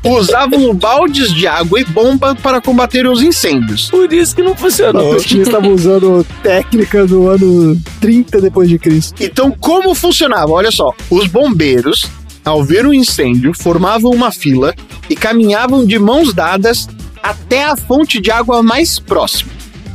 usavam baldes de água e bomba para combater os incêndios. Por isso que não funcionou. Os times estavam usando técnica do ano 30 depois de Cristo. Então, como funcionava? Olha só, os bombeiros, ao ver um incêndio, formavam uma fila e caminhavam de mãos dadas até a fonte de água mais próxima.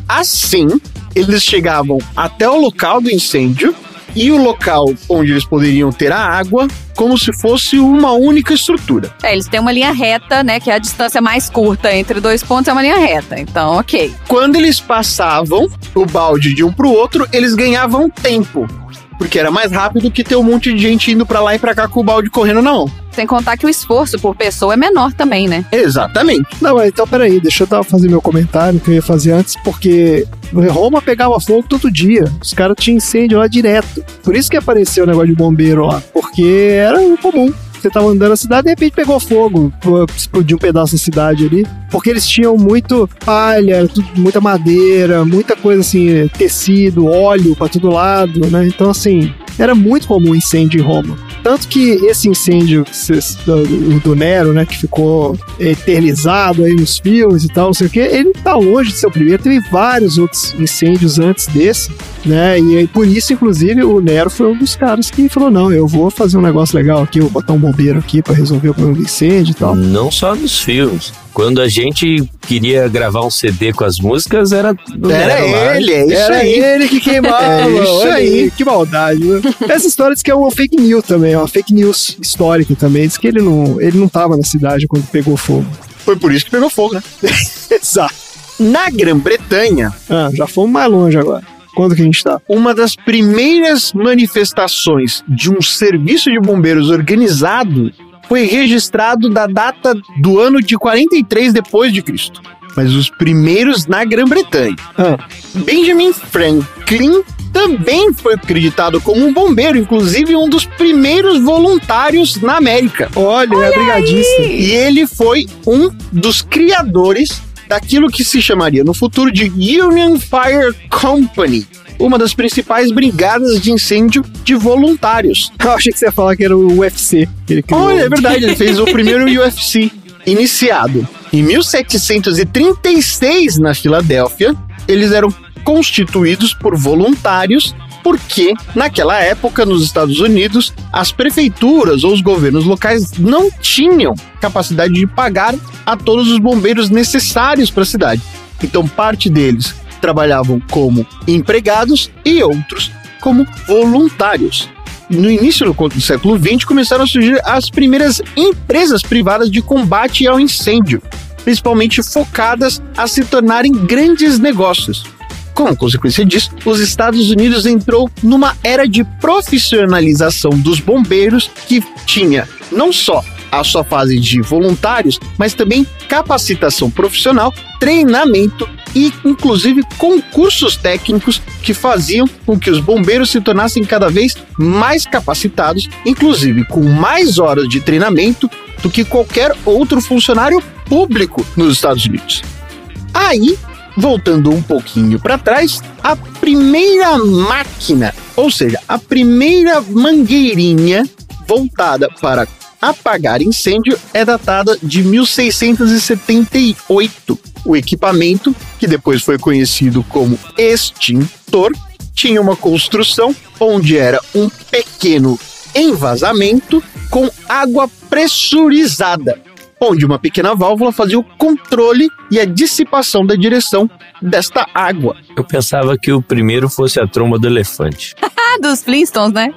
Assim, eles chegavam até o local do incêndio e o local onde eles poderiam ter a água como se fosse uma única estrutura. É, eles têm uma linha reta, né? Que é a distância mais curta entre dois pontos, é uma linha reta. Então, ok. Quando eles passavam o balde de um pro outro, eles ganhavam tempo. Porque era mais rápido que ter um monte de gente indo pra lá e pra cá com o balde correndo na mão. Sem contar que o esforço por pessoa é menor também, né? Exatamente. Não, mas então peraí, deixa eu fazer meu comentário que eu ia fazer antes, porque Roma pegava fogo todo dia. Os caras tinham incêndio lá direto. Por isso que apareceu o negócio de bombeiro lá. Porque era comum. Você tava andando na cidade, de repente pegou fogo, explodiu um pedaço da cidade ali. Porque eles tinham muito palha, muita madeira, muita coisa assim, tecido, óleo pra todo lado, né? Então, assim, era muito comum incêndio em Roma. Tanto que esse incêndio do, Nero, né, que ficou eternizado aí nos filmes e tal, não sei o que, ele tá longe de ser o primeiro. Teve vários outros incêndios antes desse, né? E por isso, inclusive, o Nero foi um dos caras que falou: não, eu vou fazer um negócio legal aqui, vou botar um bombeiro aqui pra resolver o problema do incêndio e tal. Não só nos filmes. Quando a gente queria gravar um CD com as músicas, era. Era lá. ele, é isso Era aí. ele que queimava. [LAUGHS] É isso aí. Que maldade, né? [LAUGHS] Essa história diz que é uma fake news também, é uma fake news histórica também. Diz que ele não, ele não tava na cidade quando pegou fogo. Foi por isso que pegou fogo, né? [LAUGHS] Exato. Na Grã-Bretanha, Ah, já fomos mais longe agora. Quando que a gente tá? uma das primeiras manifestações de um serviço de bombeiros organizado foi registrado da data do ano de 43 depois de Cristo. Mas os primeiros na Grã-Bretanha. Ah, Benjamin Franklin também foi acreditado como um bombeiro, inclusive um dos primeiros voluntários na América. olha, é brigadista. E ele foi um dos criadores daquilo que se chamaria no futuro de Union Fire Company, uma das principais brigadas de incêndio de voluntários. [LAUGHS] Eu achei que você ia falar que era o UFC. ele criou. Olha, é verdade, ele fez o primeiro [LAUGHS] UFC, iniciado em 1736 na Filadélfia. Eles eram constituídos por voluntários porque naquela época nos Estados Unidos as prefeituras ou os governos locais não tinham capacidade de pagar a todos os bombeiros necessários para a cidade. Então parte deles trabalhavam como empregados e outros como voluntários no início do século XX, começaram a surgir as primeiras empresas privadas de combate ao incêndio, principalmente focadas a se tornarem grandes negócios. Como consequência disso, os Estados Unidos entrou numa era de profissionalização dos bombeiros que tinha não só a sua fase de voluntários, mas também capacitação profissional, treinamento e, inclusive, concursos técnicos que faziam com que os bombeiros se tornassem cada vez mais capacitados, inclusive com mais horas de treinamento do que qualquer outro funcionário público nos Estados Unidos. Aí, voltando um pouquinho para trás, a primeira máquina, ou seja, a primeira mangueirinha voltada para apagar incêndio é datada de 1678. O equipamento, que depois foi conhecido como extintor, tinha uma construção onde era um pequeno envasamento com água pressurizada, onde uma pequena válvula fazia o controle e a dissipação da direção desta água. Eu pensava que o primeiro fosse a tromba do elefante. [LAUGHS] Ah, dos Flintstones, né?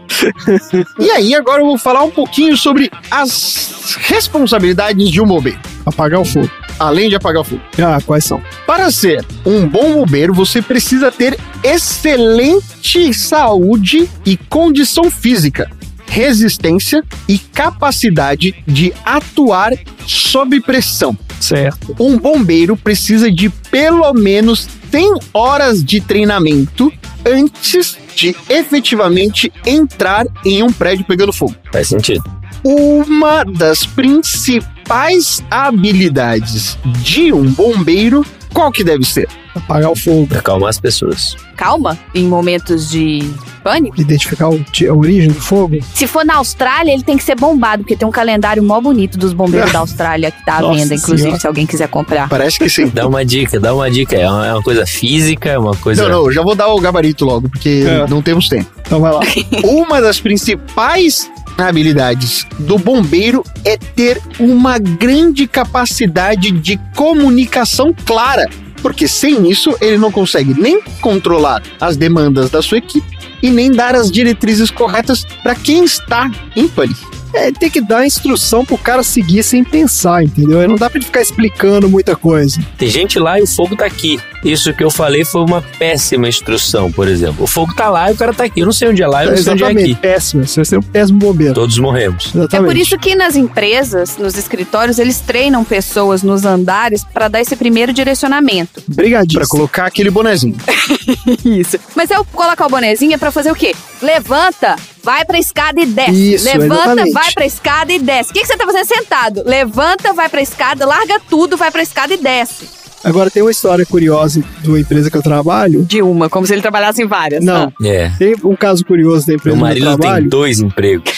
[LAUGHS] E aí, agora eu vou falar um pouquinho sobre as responsabilidades de um bombeiro, Apagar o fogo. além de apagar o fogo. Ah, quais são? Para ser um bom bombeiro, você precisa ter excelente saúde e condição física, resistência e capacidade de atuar sob pressão. Certo. Um bombeiro precisa de pelo menos 100 horas de treinamento antes de efetivamente entrar em um prédio pegando fogo. Faz sentido. Uma das principais habilidades de um bombeiro qual que deve ser? Apagar o fogo. Acalmar as pessoas. Calma, em momentos de pânico. Identificar o a origem do fogo. Se for na Austrália, ele tem que ser bombado, porque tem um calendário mó bonito dos bombeiros [LAUGHS] da Austrália que tá à Nossa venda, inclusive, Senhora. se alguém quiser comprar. Parece que sim. Dá uma dica, dá uma dica. É uma, é uma coisa física, é uma coisa. Não, não, já vou dar o gabarito logo, porque É. não temos tempo. Então vai lá. [LAUGHS] Uma das principais habilidades do bombeiro é ter uma grande capacidade de comunicação clara, porque sem isso ele não consegue nem controlar as demandas da sua equipe e nem dar as diretrizes corretas para quem está em pânico. É, tem que dar instrução pro cara seguir sem pensar, entendeu? Não dá pra ele ficar explicando muita coisa. Tem gente lá e o fogo tá aqui. Isso que eu falei foi uma péssima instrução, por exemplo. O fogo tá lá e o cara tá aqui. Eu não sei onde é lá, eu não sei onde é aqui. péssimo. Você vai ser um péssimo bombeiro. Todos morremos. Exatamente. É por isso que nas empresas, nos escritórios, eles treinam pessoas nos andares para dar esse primeiro direcionamento. Brigadista. Para colocar aquele bonezinho. [LAUGHS] Isso. Mas eu colocar o bonezinho é pra fazer o quê? Levanta, vai pra escada e desce. Isso, Levanta, exatamente. vai pra escada e desce. O que, que você tá fazendo sentado? Levanta, vai pra escada, larga tudo, vai pra escada e desce. Agora tem uma história curiosa de uma empresa que eu trabalho. De uma, como se ele trabalhasse em várias. Não. É. Tem um caso curioso da empresa Meu que eu marido tem trabalho. dois empregos.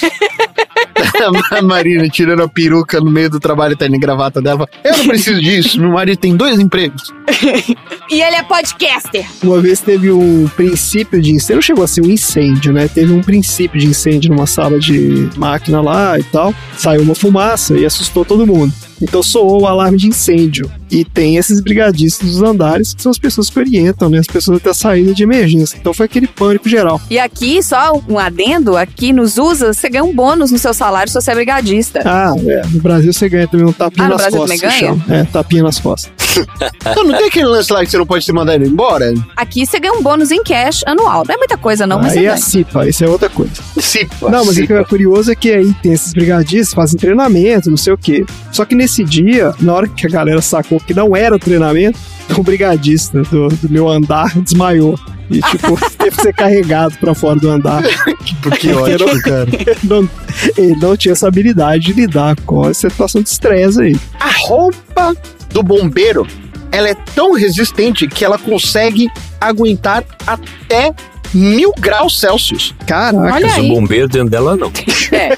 a [LAUGHS] Marina tirando a peruca no meio do trabalho, tá indo em gravata dela. Eu não preciso disso, meu marido tem dois empregos. [LAUGHS] E ele é podcaster. Uma vez teve um princípio de incêndio, não chegou a ser um incêndio, né? Teve um princípio de incêndio numa sala de máquina lá e tal. Saiu uma fumaça e assustou todo mundo. Então soou o alarme de incêndio. E tem esses brigadistas dos andares, que são as pessoas que orientam, né? As pessoas até a saída de emergência. Então foi aquele pânico geral. E aqui, só um adendo, aqui nos USA, você ganha um bônus no seu salário se você é brigadista. Ah, é. No Brasil você ganha também um tapinha Ah, no nas Brasil costas. também ganha? É, tapinha nas costas. Então, não tem aquele lance lá que você não pode se mandar ele embora? Aqui você ganha um bônus em cash anual. Não é muita coisa, não, mas você aí é a. CIPA, isso é outra coisa. Cipa. Não, mas o que cipa. é curioso é que aí tem esses brigadistas, fazem treinamento, não sei o quê. Só que nesse dia, na hora que a galera sacou que não era treinamento, [LAUGHS] o brigadista do, do meu andar desmaiou. E, tipo, [LAUGHS] teve que ser carregado pra fora do andar. Que ótimo, Ele cara. [LAUGHS] não, ele não tinha essa habilidade de lidar com a situação de estresse aí. A roupa do bombeiro, ela é tão resistente que ela consegue aguentar até mil graus Celsius. Caraca. O bombeiro dentro dela não. É.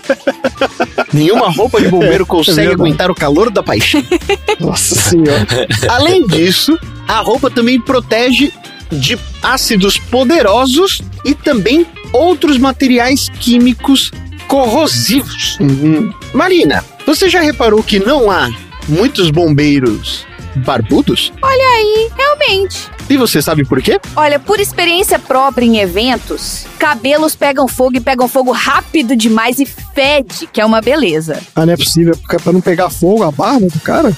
[LAUGHS] Nenhuma roupa de bombeiro [LAUGHS] consegue verdade. aguentar o calor da paixão. [LAUGHS] Nossa senhora. Além disso, a roupa também protege de ácidos poderosos e também outros materiais químicos corrosivos. Uhum. Marina, você já reparou que não há muitos bombeiros barbudos? Olha aí, realmente. E você sabe por quê? Olha, por experiência própria em eventos, cabelos pegam fogo e pegam fogo rápido demais e fede, que é uma beleza. Ah, não é possível. porque Pra não pegar fogo a barba do cara?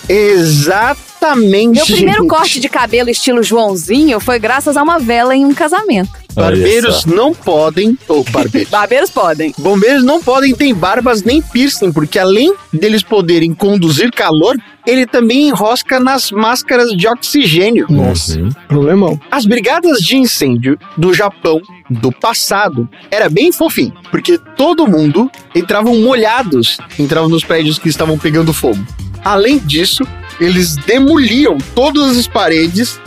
Exatamente. Meu primeiro gente. corte de cabelo estilo Joãozinho foi graças a uma vela em um casamento. Barbeiros não podem. Ou barbeiros. [LAUGHS] Barbeiros podem. Bombeiros não podem ter barbas nem piercing, porque além deles poderem conduzir calor, ele também enrosca nas máscaras de oxigênio. Nossa. Uhum. Problemão. As brigadas de incêndio do Japão do passado era bem fofinho, porque todo mundo entravam molhados, entravam nos prédios que estavam pegando fogo. Além disso, eles demoliam todas as paredes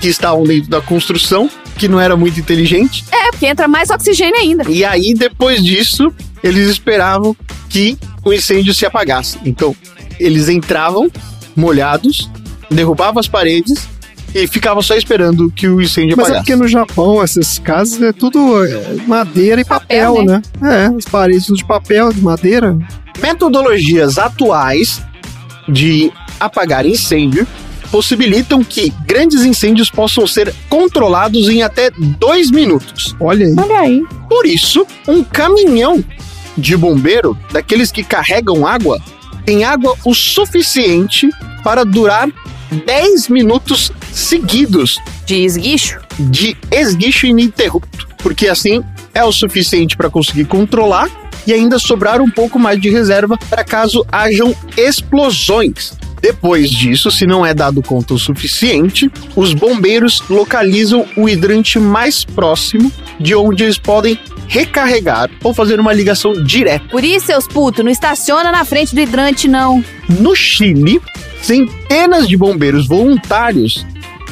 que estavam dentro da construção, que não era muito inteligente. É, porque entra mais oxigênio ainda. E aí, depois disso, eles esperavam que o incêndio se apagasse. Então, eles entravam molhados, derrubavam as paredes e ficavam só esperando que o incêndio Mas é apagasse. porque no Japão, essas casas é tudo é, madeira e papel, Papel, né? É, as paredes de papel, de madeira. Metodologias atuais de apagar incêndio possibilitam que grandes incêndios possam ser controlados em até dois minutos. Olha aí. Olha aí. Por isso, um caminhão de bombeiro, daqueles que carregam água, tem água o suficiente para durar 10 minutos seguidos De esguicho? de esguicho ininterrupto, porque assim é o suficiente para conseguir controlar e ainda sobrar um pouco mais de reserva para caso hajam explosões. Depois disso, se não é dado conta o suficiente, os bombeiros localizam o hidrante mais próximo de onde eles podem recarregar ou fazer uma ligação direta. Por isso, seus putos, não estaciona na frente do hidrante, não. No Chile, centenas de bombeiros voluntários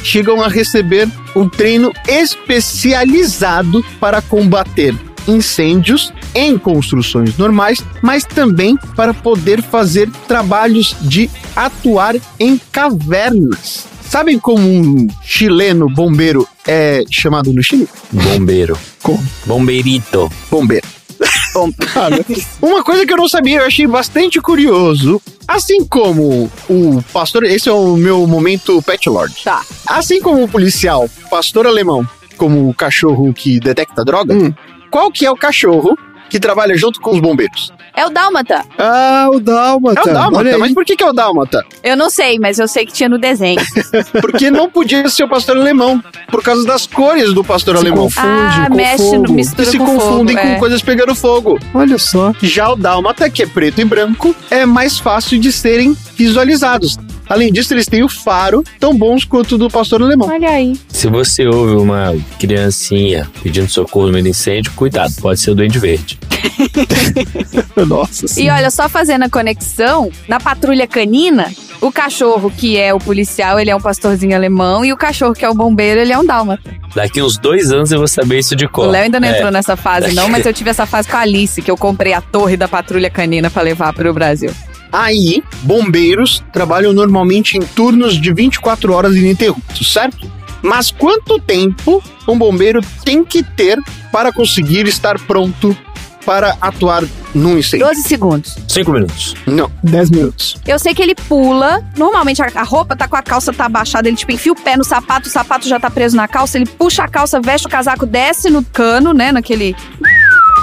chegam a receber um treino especializado para combater incêndios em construções normais, mas também para poder fazer trabalhos de atuar em cavernas. Sabem como um chileno bombeiro é chamado no Chile? Bombeiro. Como? Bombeirito. Bombeiro. [LAUGHS] Uma coisa que eu não sabia, eu achei bastante curioso. Assim como o pastor, esse é o meu momento Pet Lord. Tá. Assim como o policial, pastor alemão, como o cachorro que detecta droga, Hum. qual que é o cachorro que trabalha junto com os bombeiros? É o Dálmata. Ah, o Dálmata. É o Dálmata, mas por que, que é o Dálmata? Eu não sei, mas eu sei que tinha no desenho. [LAUGHS] Porque não podia ser o pastor alemão, por causa das cores do pastor Se alemão. confunde ah, com mexe fogo. no mistura Que se com confundem fogo, com é. coisas pegando fogo. Olha só. Já o Dálmata, que é preto e branco, é mais fácil de serem visualizados. Além disso, eles têm o faro, tão bons quanto o do pastor alemão. Olha aí. Se você ouve uma criancinha pedindo socorro no meio do incêndio, cuidado, pode ser o Duende Verde. [LAUGHS] Nossa E olha, só fazendo a conexão, na patrulha canina, o cachorro que é o policial, ele é um pastorzinho alemão, e o cachorro que é o bombeiro, ele é um dálmata. Daqui uns dois anos eu vou saber isso de cor. O Léo ainda não É. entrou nessa fase, não, mas eu tive essa fase com a Alice, que eu comprei a torre da patrulha canina pra levar pro Brasil. Aí, bombeiros trabalham normalmente em turnos de 24 horas ininterruptos, certo? Mas quanto tempo um bombeiro tem que ter para conseguir estar pronto para atuar num incêndio? 12 segundos. Cinco minutos. Não. 10 minutos. Eu sei que ele pula, normalmente a, a roupa tá com a calça tá abaixada, ele tipo enfia o pé no sapato, o sapato já tá preso na calça, ele puxa a calça, veste o casaco, desce no cano, né, naquele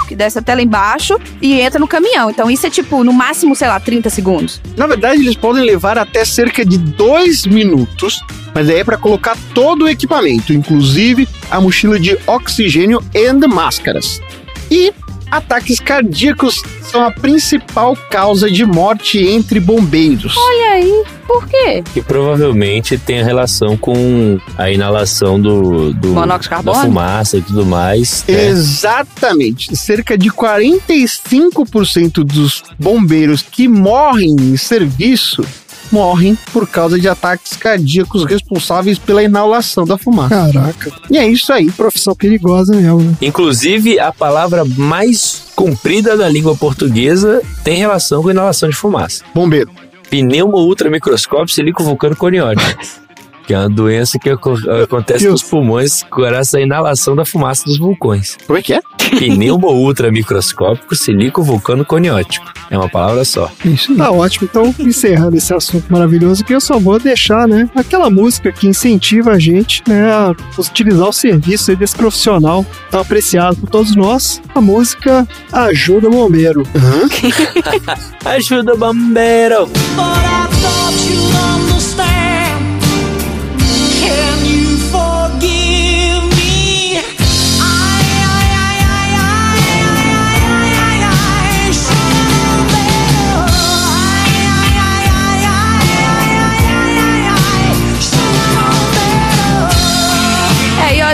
que desce até lá embaixo e entra no caminhão. Então isso é tipo, no máximo, sei lá, 30 segundos. Na verdade, eles podem levar até cerca de dois minutos, mas aí é para colocar todo o equipamento, inclusive a mochila de oxigênio e máscaras. E ataques cardíacos são a principal causa de morte entre bombeiros. Olha aí, por quê? Que provavelmente tem a relação com a inalação do, do Monóxido de da carbono? fumaça e tudo mais. né? Exatamente. Cerca de 45% dos bombeiros que morrem em serviço morrem por causa de ataques cardíacos responsáveis pela inalação da fumaça. Caraca. E é isso aí. Profissão perigosa mesmo, né? Inclusive, a palavra mais comprida da língua portuguesa tem relação com inalação de fumaça. Bombeiro. Pneumo ultramicroscópio silico vulcano coniótico. [LAUGHS] Que é uma doença que acontece nos pulmões graças à inalação da fumaça dos vulcões. Como é que é? Pneumo ultramicroscópico silico vulcano coniótico. É uma palavra só. Isso Tá ótimo. Então, encerrando esse assunto maravilhoso aqui, eu só vou deixar, né, aquela música que incentiva a gente, né, a utilizar o serviço desse profissional tão apreciado por todos nós. A música Ajuda Bombeiro. [LAUGHS] Ajuda, bombeiro! But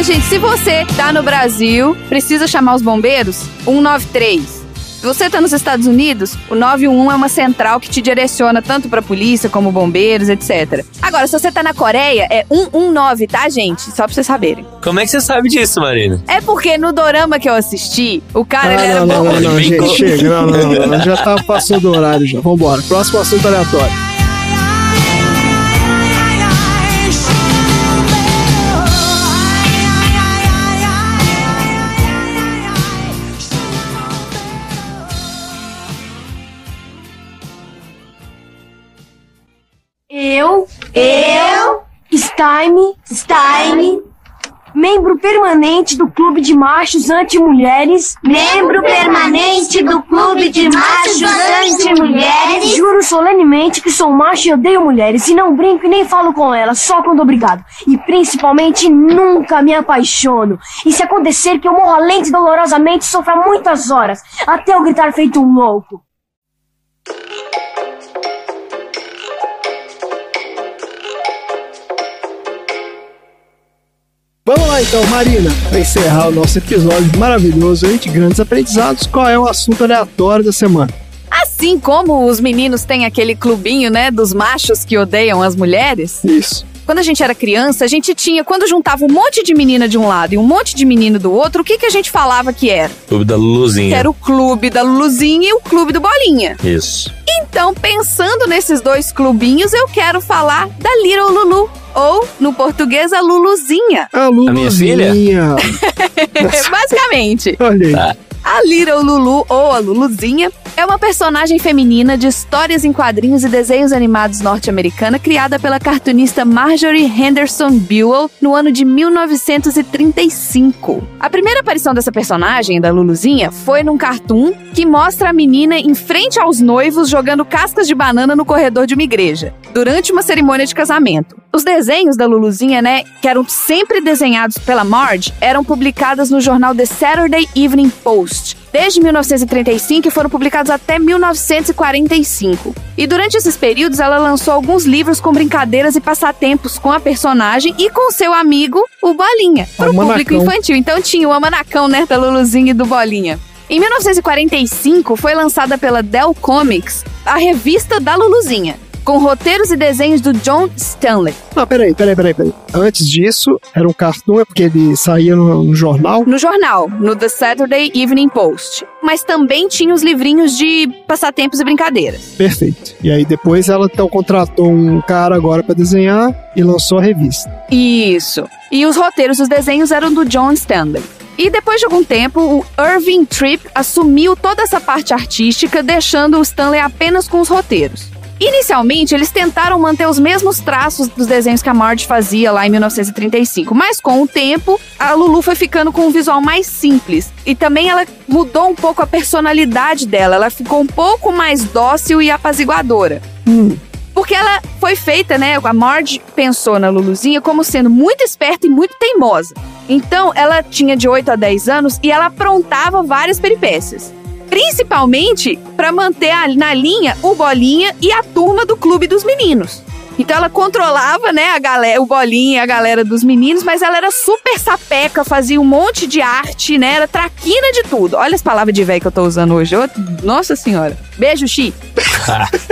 gente, se você tá no Brasil, precisa chamar os bombeiros, 193. Se você tá nos Estados Unidos, o 911 é uma central que te direciona tanto pra polícia como bombeiros, etc. Agora, se você tá na Coreia, é 119, tá, gente? Só pra vocês saberem. Como é que você sabe disso, Marina? É porque no dorama que eu assisti, o cara ele Ah, era não, não, bom. não, não, Ele gente, chega. Não, não, não, não, [LAUGHS] já tá passando do horário já. Vambora. Próximo assunto aleatório. Eu, Stein, Stein, membro permanente do Clube de Machos Anti-Mulheres, Membro permanente do Clube de Machos Anti-Mulheres. juro solenemente que sou macho e odeio mulheres, e não brinco e nem falo com elas, só quando obrigado. E principalmente nunca me apaixono. E se acontecer que eu morra lento e dolorosamente, sofra muitas horas, até eu gritar feito um louco. Vamos lá então, Marina, para encerrar o nosso episódio maravilhoso aí de grandes aprendizados, qual é o assunto aleatório da semana? Assim como os meninos têm aquele clubinho, né, dos machos que odeiam as mulheres, Isso. Quando a gente era criança, a gente tinha, quando juntava um monte de menina de um lado e um monte de menino do outro, o que, que a gente falava que era? Clube da Que Luluzinha. era o clube da Luluzinha e o clube do Bolinha. Isso. Então, pensando nesses dois clubinhos, eu quero falar da Little Lulu. Ou, no português, a Luluzinha. A Luluzinha. minha filha? [LAUGHS] Basicamente. Olha aí. Tá. A Little Lulu, ou a Luluzinha, é uma personagem feminina de histórias em quadrinhos e desenhos animados norte-americana criada pela cartunista Marjorie Henderson Buell no ano de 1935. A primeira aparição dessa personagem, da Luluzinha, foi num cartoon que mostra a menina em frente aos noivos jogando cascas de banana no corredor de uma igreja, durante uma cerimônia de casamento. Os desenhos da Luluzinha, né, que eram sempre desenhados pela Marge, eram publicadas no jornal The Saturday Evening Post desde 1935 e foram publicados até 1945. E durante esses períodos ela lançou alguns livros com brincadeiras e passatempos com a personagem e com seu amigo, o Bolinha, para o público infantil. Então tinha o Amanacão, né, da Luluzinha e do Bolinha. Em 1945 foi lançada pela Dell Comics a revista da Luluzinha, com roteiros e desenhos do John Stanley. Não, peraí, peraí, peraí, peraí. Antes disso, era um cartoon, é porque ele saía no, no jornal. No jornal, no The Saturday Evening Post. Mas também tinha os livrinhos de passatempos e brincadeiras. Perfeito. E aí depois ela então contratou um cara agora pra desenhar e lançou a revista. Isso. E os roteiros dos desenhos eram do John Stanley. E depois de algum tempo, o Irving Tripp assumiu toda essa parte artística, deixando o Stanley apenas com os roteiros. Inicialmente, eles tentaram manter os mesmos traços dos desenhos que a Marge fazia lá em 1935, mas com o tempo, a Lulu foi ficando com um visual mais simples. E também ela mudou um pouco a personalidade dela, ela ficou um pouco mais dócil e apaziguadora. Porque ela foi feita, né? A Marge pensou na Luluzinha como sendo muito esperta e muito teimosa. Então, ela tinha de 8 a 10 anos e ela aprontava várias peripécias. Principalmente para manter a- na linha o Bolinha e a turma do clube dos meninos. Então ela controlava, né, a galera, o Bolinha e a galera dos meninos, mas ela era super sapeca, fazia um monte de arte, né? Era traquina de tudo. Olha as palavras de velho que eu tô usando hoje. Ô, Nossa senhora. Beijo, Xi.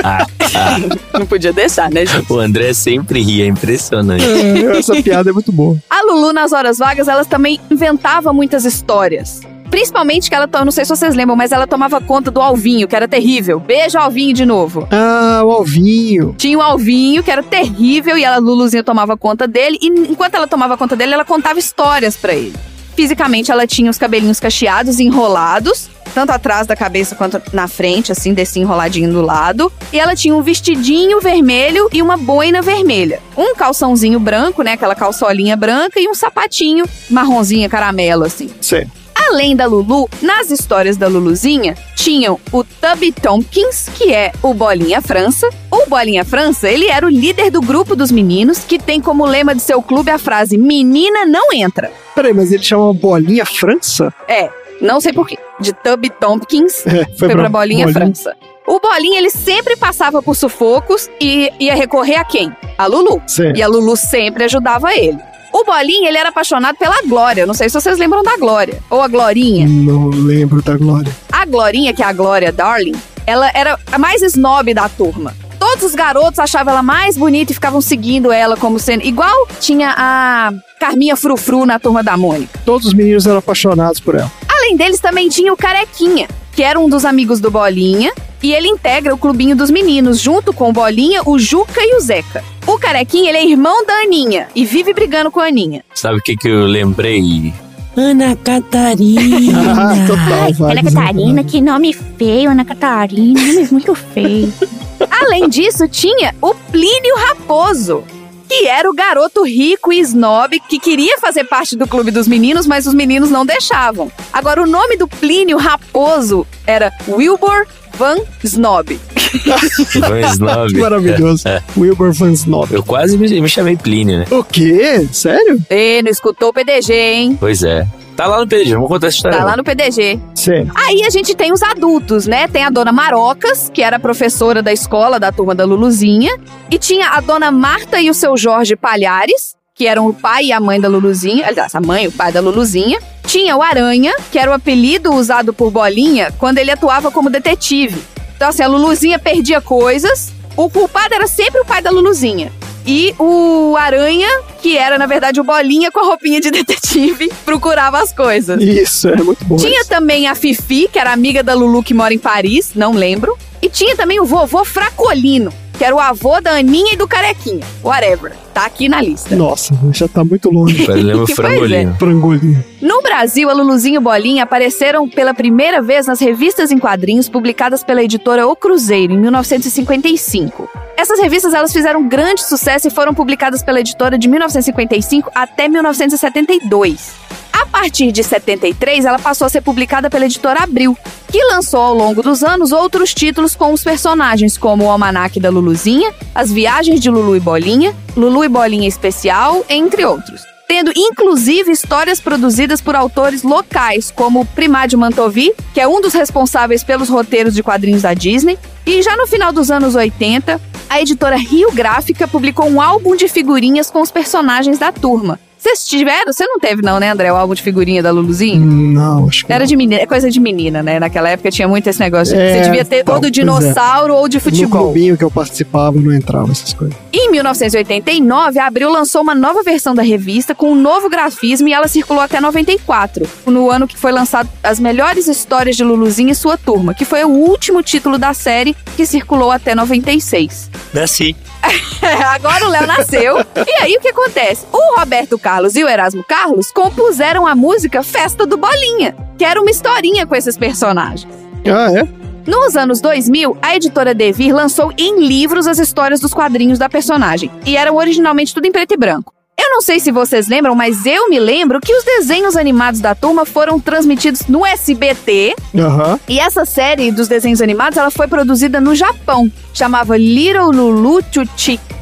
[LAUGHS] Não podia deixar, né, gente? o André sempre ri, é impressionante. É, essa piada é muito boa. A Lulu, nas horas vagas, ela também inventava muitas histórias. Principalmente que ela, não sei se vocês lembram, mas ela tomava conta do Alvinho, que era terrível. Beijo, Alvinho, de novo. Ah, o Alvinho. Tinha o Alvinho, que era terrível, e a Luluzinha tomava conta dele. E enquanto ela tomava conta dele, ela contava histórias pra ele. Fisicamente, ela tinha os cabelinhos cacheados, enrolados, tanto atrás da cabeça quanto na frente, assim, desse enroladinho do lado. E ela tinha um vestidinho vermelho e uma boina vermelha. Um calçãozinho branco, né? Aquela calçolinha branca e um sapatinho marronzinha caramelo, assim. Certo. Além da Lulu, nas histórias da Luluzinha, tinham o Tubby Tompkins, que é o Bolinha França. O Bolinha França, ele era o líder do grupo dos meninos, que tem como lema de seu clube a frase Menina não entra. Peraí, mas ele chama Bolinha França? É, não sei porquê. De Tubby Tompkins, É, foi, pra, Bolinha, França. O Bolinha, ele sempre passava por sufocos e ia recorrer a quem? A Lulu. Certo. E a Lulu sempre ajudava ele. O Bolinha, ele era apaixonado pela Glória. Não sei se vocês lembram da Glória. Ou a Glorinha. Não lembro da Glória. A Glorinha, que é a Glória Darling, ela era a mais snob da turma. Todos os garotos achavam ela mais bonita e ficavam seguindo ela como sendo. Igual tinha a Carminha Frufru na turma da Mônica. Todos os meninos eram apaixonados por ela. Além deles, também tinha o Carequinha, que era um dos amigos do Bolinha, e ele integra o clubinho dos meninos, junto com o Bolinha, o Juca e o Zeca. O Carequinha, ele é irmão da Aninha e vive brigando com a Aninha. Sabe o que, que eu lembrei? Ana Catarina. [LAUGHS] Ah, total, vai. Ana Catarina, que nome feio, Ana Catarina. Nome muito feio. [LAUGHS] Além disso, tinha o Plínio Raposo, que era o garoto rico e snob que queria fazer parte do clube dos meninos, mas os meninos não deixavam. Agora, o nome do Plínio Raposo era Wilbur Van Snob. Van Snob. [LAUGHS] Que maravilhoso. Wilbur Van Snob. Eu quase me, me chamei Plínio, né? O quê? Sério? Ê, não escutou o PDG, hein? Pois é. Tá lá no PDG, vamos contar essa história. Tá lá no PDG. Sério. Aí a gente tem os adultos, né? Tem a dona Marocas, que era professora da escola da turma da Luluzinha. E tinha a dona Marta e o seu Jorge Palhares, que eram o pai e a mãe da Luluzinha. Aliás, a mãe e o pai da Luluzinha. Tinha o Aranha, que era o apelido usado por Bolinha quando ele atuava como detetive. Então, assim, a Luluzinha perdia coisas. O culpado era sempre o pai da Luluzinha. E o Aranha, que era na verdade o Bolinha com a roupinha de [LAUGHS] detetive, procurava as coisas. Isso, é muito bom. Tinha também a Fifi, que era amiga da Lulu que mora em Paris, não lembro. E tinha também o vovô Fracolino, que era o avô da Aninha e do Carequinha. Whatever. Tá aqui na lista. Nossa, já tá muito longe. Lembra o [LAUGHS] Pois é. frangolinho. Frangolinho. No Brasil, a Luluzinha e Bolinha apareceram pela primeira vez nas revistas em quadrinhos publicadas pela editora O Cruzeiro, em 1955. Essas revistas elas fizeram grande sucesso e foram publicadas pela editora de 1955 até 1972. A partir de 73, ela passou a ser publicada pela editora Abril, que lançou ao longo dos anos outros títulos com os personagens, como o Almanaque da Luluzinha, As Viagens de Lulu e Bolinha, Lulu e Bolinha Especial, entre outros. Tendo inclusive histórias produzidas por autores locais, como Primádio Mantovi, que é um dos responsáveis pelos roteiros de quadrinhos da Disney, e já no final dos anos 80, a editora Rio Gráfica publicou um álbum de figurinhas com os personagens da turma. Vocês tiveram? Você não teve, não, né, André? O álbum de figurinha da Luluzinha? Não, acho que Era de menina, é coisa de menina, né? Naquela época tinha muito esse negócio. É, você devia ter então, ou do pois é. dinossauro ou de No futebol. clubinho que eu participava não entrava essas coisas. Em 1989, a Abril lançou uma nova versão da revista com um novo grafismo e ela circulou até 94, no ano que foi lançado As Melhores Histórias de Luluzinha e Sua Turma, que foi o último título da série que circulou até 96. Nasci. [LAUGHS] Agora o Léo nasceu. E aí o que acontece? O Roberto Carlos e o Erasmo Carlos compuseram a música Festa do Bolinha, que era uma historinha com esses personagens. Ah, é? Nos anos 2000, a editora Devir lançou em livros as histórias dos quadrinhos da personagem, e eram originalmente tudo em preto e branco. Eu não sei se vocês lembram, mas eu me lembro que os desenhos animados da turma foram transmitidos no SBT, Aham. e essa série dos desenhos animados ela foi produzida no Japão. Chamava Little Lulu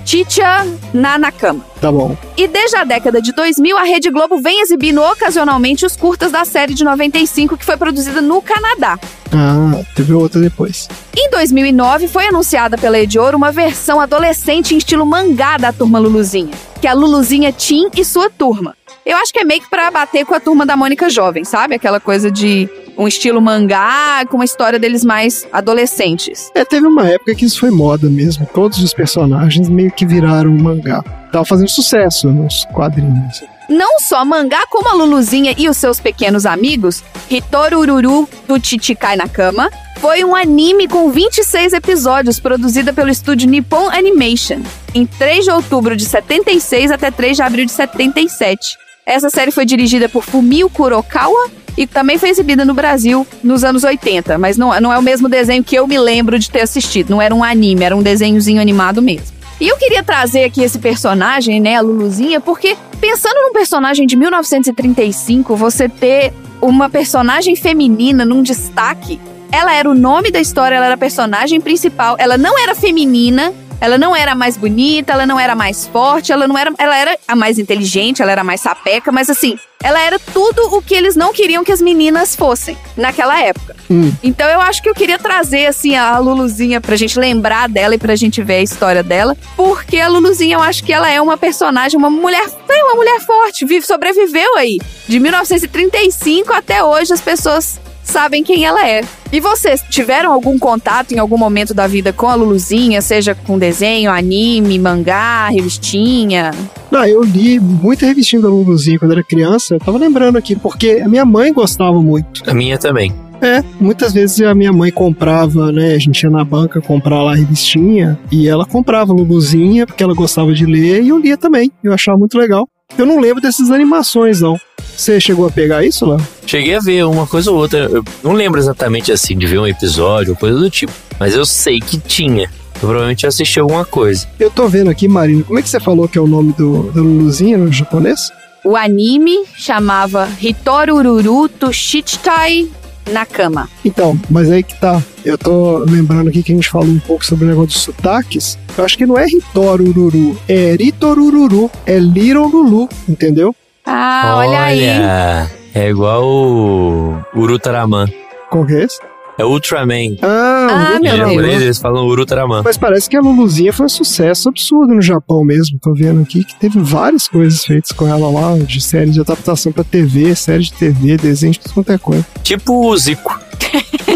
Chicha Nanakama. Tá bom. E desde a década de 2000, a Rede Globo vem exibindo ocasionalmente os curtas da série de 95 que foi produzida no Canadá. Ah, teve outra depois. Em 2009, foi anunciada pela Edior uma versão adolescente em estilo mangá da turma Luluzinha, que é a Luluzinha Tim e sua turma. Eu acho que é meio que pra bater com a turma da Mônica Jovem, sabe? Aquela coisa de um estilo mangá com uma história deles mais adolescentes. É, teve uma época que isso foi moda mesmo. Todos os personagens meio que viraram um mangá. Tava fazendo sucesso nos quadrinhos. Não só mangá, como a Luluzinha e os seus pequenos amigos, Hitoru Ururu do Chichikai na Cama, foi um anime com 26 episódios produzida pelo estúdio Nippon Animation, em 3 de outubro de 76 até 3 de abril de 77. Essa série foi dirigida por Fumio Kurokawa e também foi exibida no Brasil nos anos 80, mas não, não é o mesmo desenho que eu me lembro de ter assistido. Não era um anime, era um desenhozinho animado mesmo. E eu queria trazer aqui esse personagem, né, a Luluzinha, porque pensando num personagem de 1935, você ter uma personagem feminina num destaque, ela era o nome da história, ela era a personagem principal, ela não era feminina, ela não era mais bonita, ela não era mais forte, ela não era, ela era a mais inteligente, ela era mais sapeca, mas assim, ela era tudo o que eles não queriam que as meninas fossem naquela época. Hum. Então eu acho que eu queria trazer assim a Luluzinha pra gente lembrar dela e pra gente ver a história dela, porque a Luluzinha eu acho que ela é uma personagem, uma mulher, uma mulher forte, vive, sobreviveu aí. De 1935 até hoje as pessoas sabem quem ela é. E vocês tiveram algum contato em algum momento da vida com a Luluzinha, seja com desenho, anime, mangá, revistinha? Não, eu li muita revistinha da Luluzinha quando era criança. Eu tava lembrando aqui, porque a minha mãe gostava muito. A minha também. É, muitas vezes a minha mãe comprava, né? A gente ia na banca comprar lá a revistinha e ela comprava Luluzinha porque ela gostava de ler e eu lia também. Eu achava muito legal. Eu não lembro dessas animações, não. Você chegou a pegar isso, Léo? Cheguei a ver uma coisa ou outra. Eu não lembro exatamente assim de ver um episódio ou coisa do tipo. Mas eu sei que tinha. Eu provavelmente assisti alguma coisa. Eu tô vendo aqui, Marina. Como é que você falou que é o nome do, da Luluzinha no japonês? O anime chamava Hitorururu Tushichitai Nakama. Então, mas aí que tá. Eu tô lembrando aqui que a gente falou um pouco sobre o negócio dos sotaques. Eu acho que não é Ritorururu, é Ritorururu, é Little Lulu, entendeu? Ah, olha, aí. É igual o Urutaraman. Qual que é esse? É Ultraman. Ah, Ah, meu em japonês Deus. eles falam Urutaraman. Mas parece que a Luluzinha foi um sucesso absurdo no Japão mesmo. Tô vendo aqui que teve várias coisas feitas com ela lá, de série de adaptação pra TV, série de TV, desenho de tudo quanto é coisa. Tipo o Zico.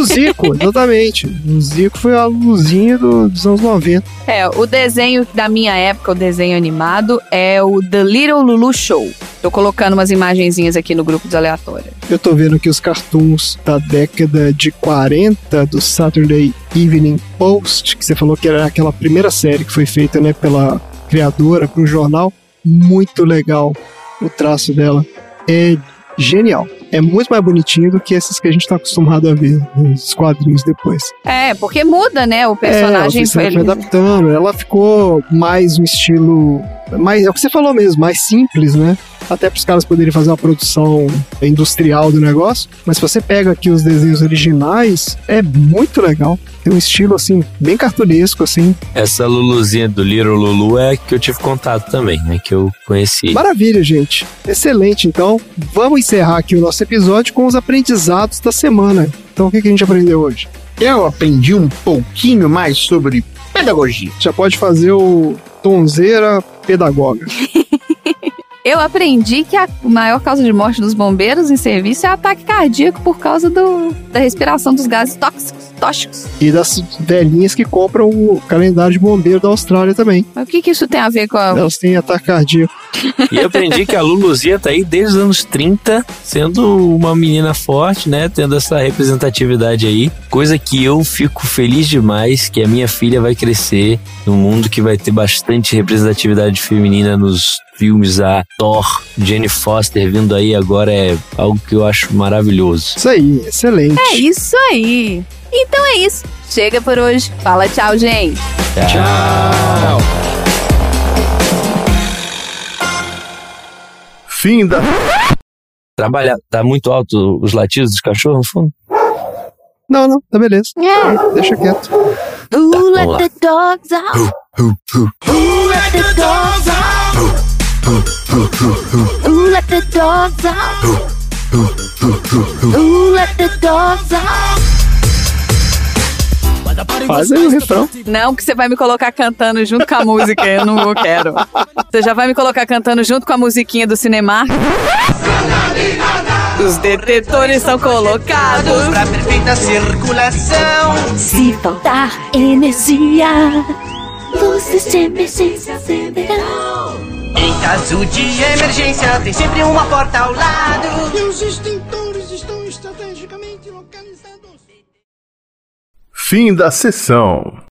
O O Zico, [LAUGHS] exatamente. O Zico foi a luzinha do- dos anos 90. É, o desenho da minha época, o desenho animado, é o The Little Lulu Show. Tô colocando umas imagenzinhas aqui no grupo dos aleatórios. Eu tô vendo aqui os cartoons da década de 40 do Saturday Evening Post, que você falou que era aquela primeira série que foi feita né, pela criadora para o jornal. Muito legal o traço dela. É genial. É muito mais bonitinho do que esses que a gente tá acostumado a ver nos quadrinhos depois. É, porque muda, né? O personagem é, foi, foi. foi adaptando. Ela ficou mais um estilo. Mais, é o que você falou mesmo, mais simples, né? Até para os caras poderem fazer uma produção industrial do negócio. Mas se você pega aqui os desenhos originais, é muito legal. Tem um estilo, assim, bem cartunesco, assim. Essa Luluzinha do Little Lulu é que eu tive contato também, né? Que eu conheci. Maravilha, gente. Excelente. Então, vamos encerrar aqui o nosso episódio com os aprendizados da semana. Então, o que, que a gente aprendeu hoje? Eu aprendi um pouquinho mais sobre pedagogia. Já pode fazer o Tonzeira Pedagoga. [LAUGHS] Eu aprendi que a maior causa de morte dos bombeiros em serviço é ataque cardíaco por causa do, da respiração dos gases tóxicos. tóxicos. E das velhinhas que compram o calendário de bombeiro da Austrália também. Mas o que, que isso tem a ver com a. Elas têm ataque cardíaco. E eu aprendi que a Luluzinha tá aí desde os anos 30, sendo uma menina forte, né? Tendo essa representatividade aí. Coisa que eu fico feliz demais, que a minha filha vai crescer num mundo que vai ter bastante representatividade feminina nos filmes. A Thor, Jenny Foster vindo aí agora é algo que eu acho maravilhoso. Isso aí, excelente. É isso aí. Então é isso. Chega por hoje. Fala tchau, gente. Tchau. Fim da. Trabalhar. Tá muito alto os latidos dos cachorros no fundo? Não, não, tá beleza. É. Deixa quieto. Who let vamos lá. the dogs out? Who let the dogs out? Who let the dogs out? Who let the dogs out? Faz aí o refrão. Não, que você vai me colocar cantando junto com a música. Eu não quero. Você já vai me colocar cantando junto com a musiquinha do Cinemark? Os detetores estão colocados. Pra perfeita circulação. Se faltar energia, luzes de emergência acenderão. Em caso de emergência, tem sempre uma porta ao lado. E os extintores estão estrategicamente localizados. Fim da sessão.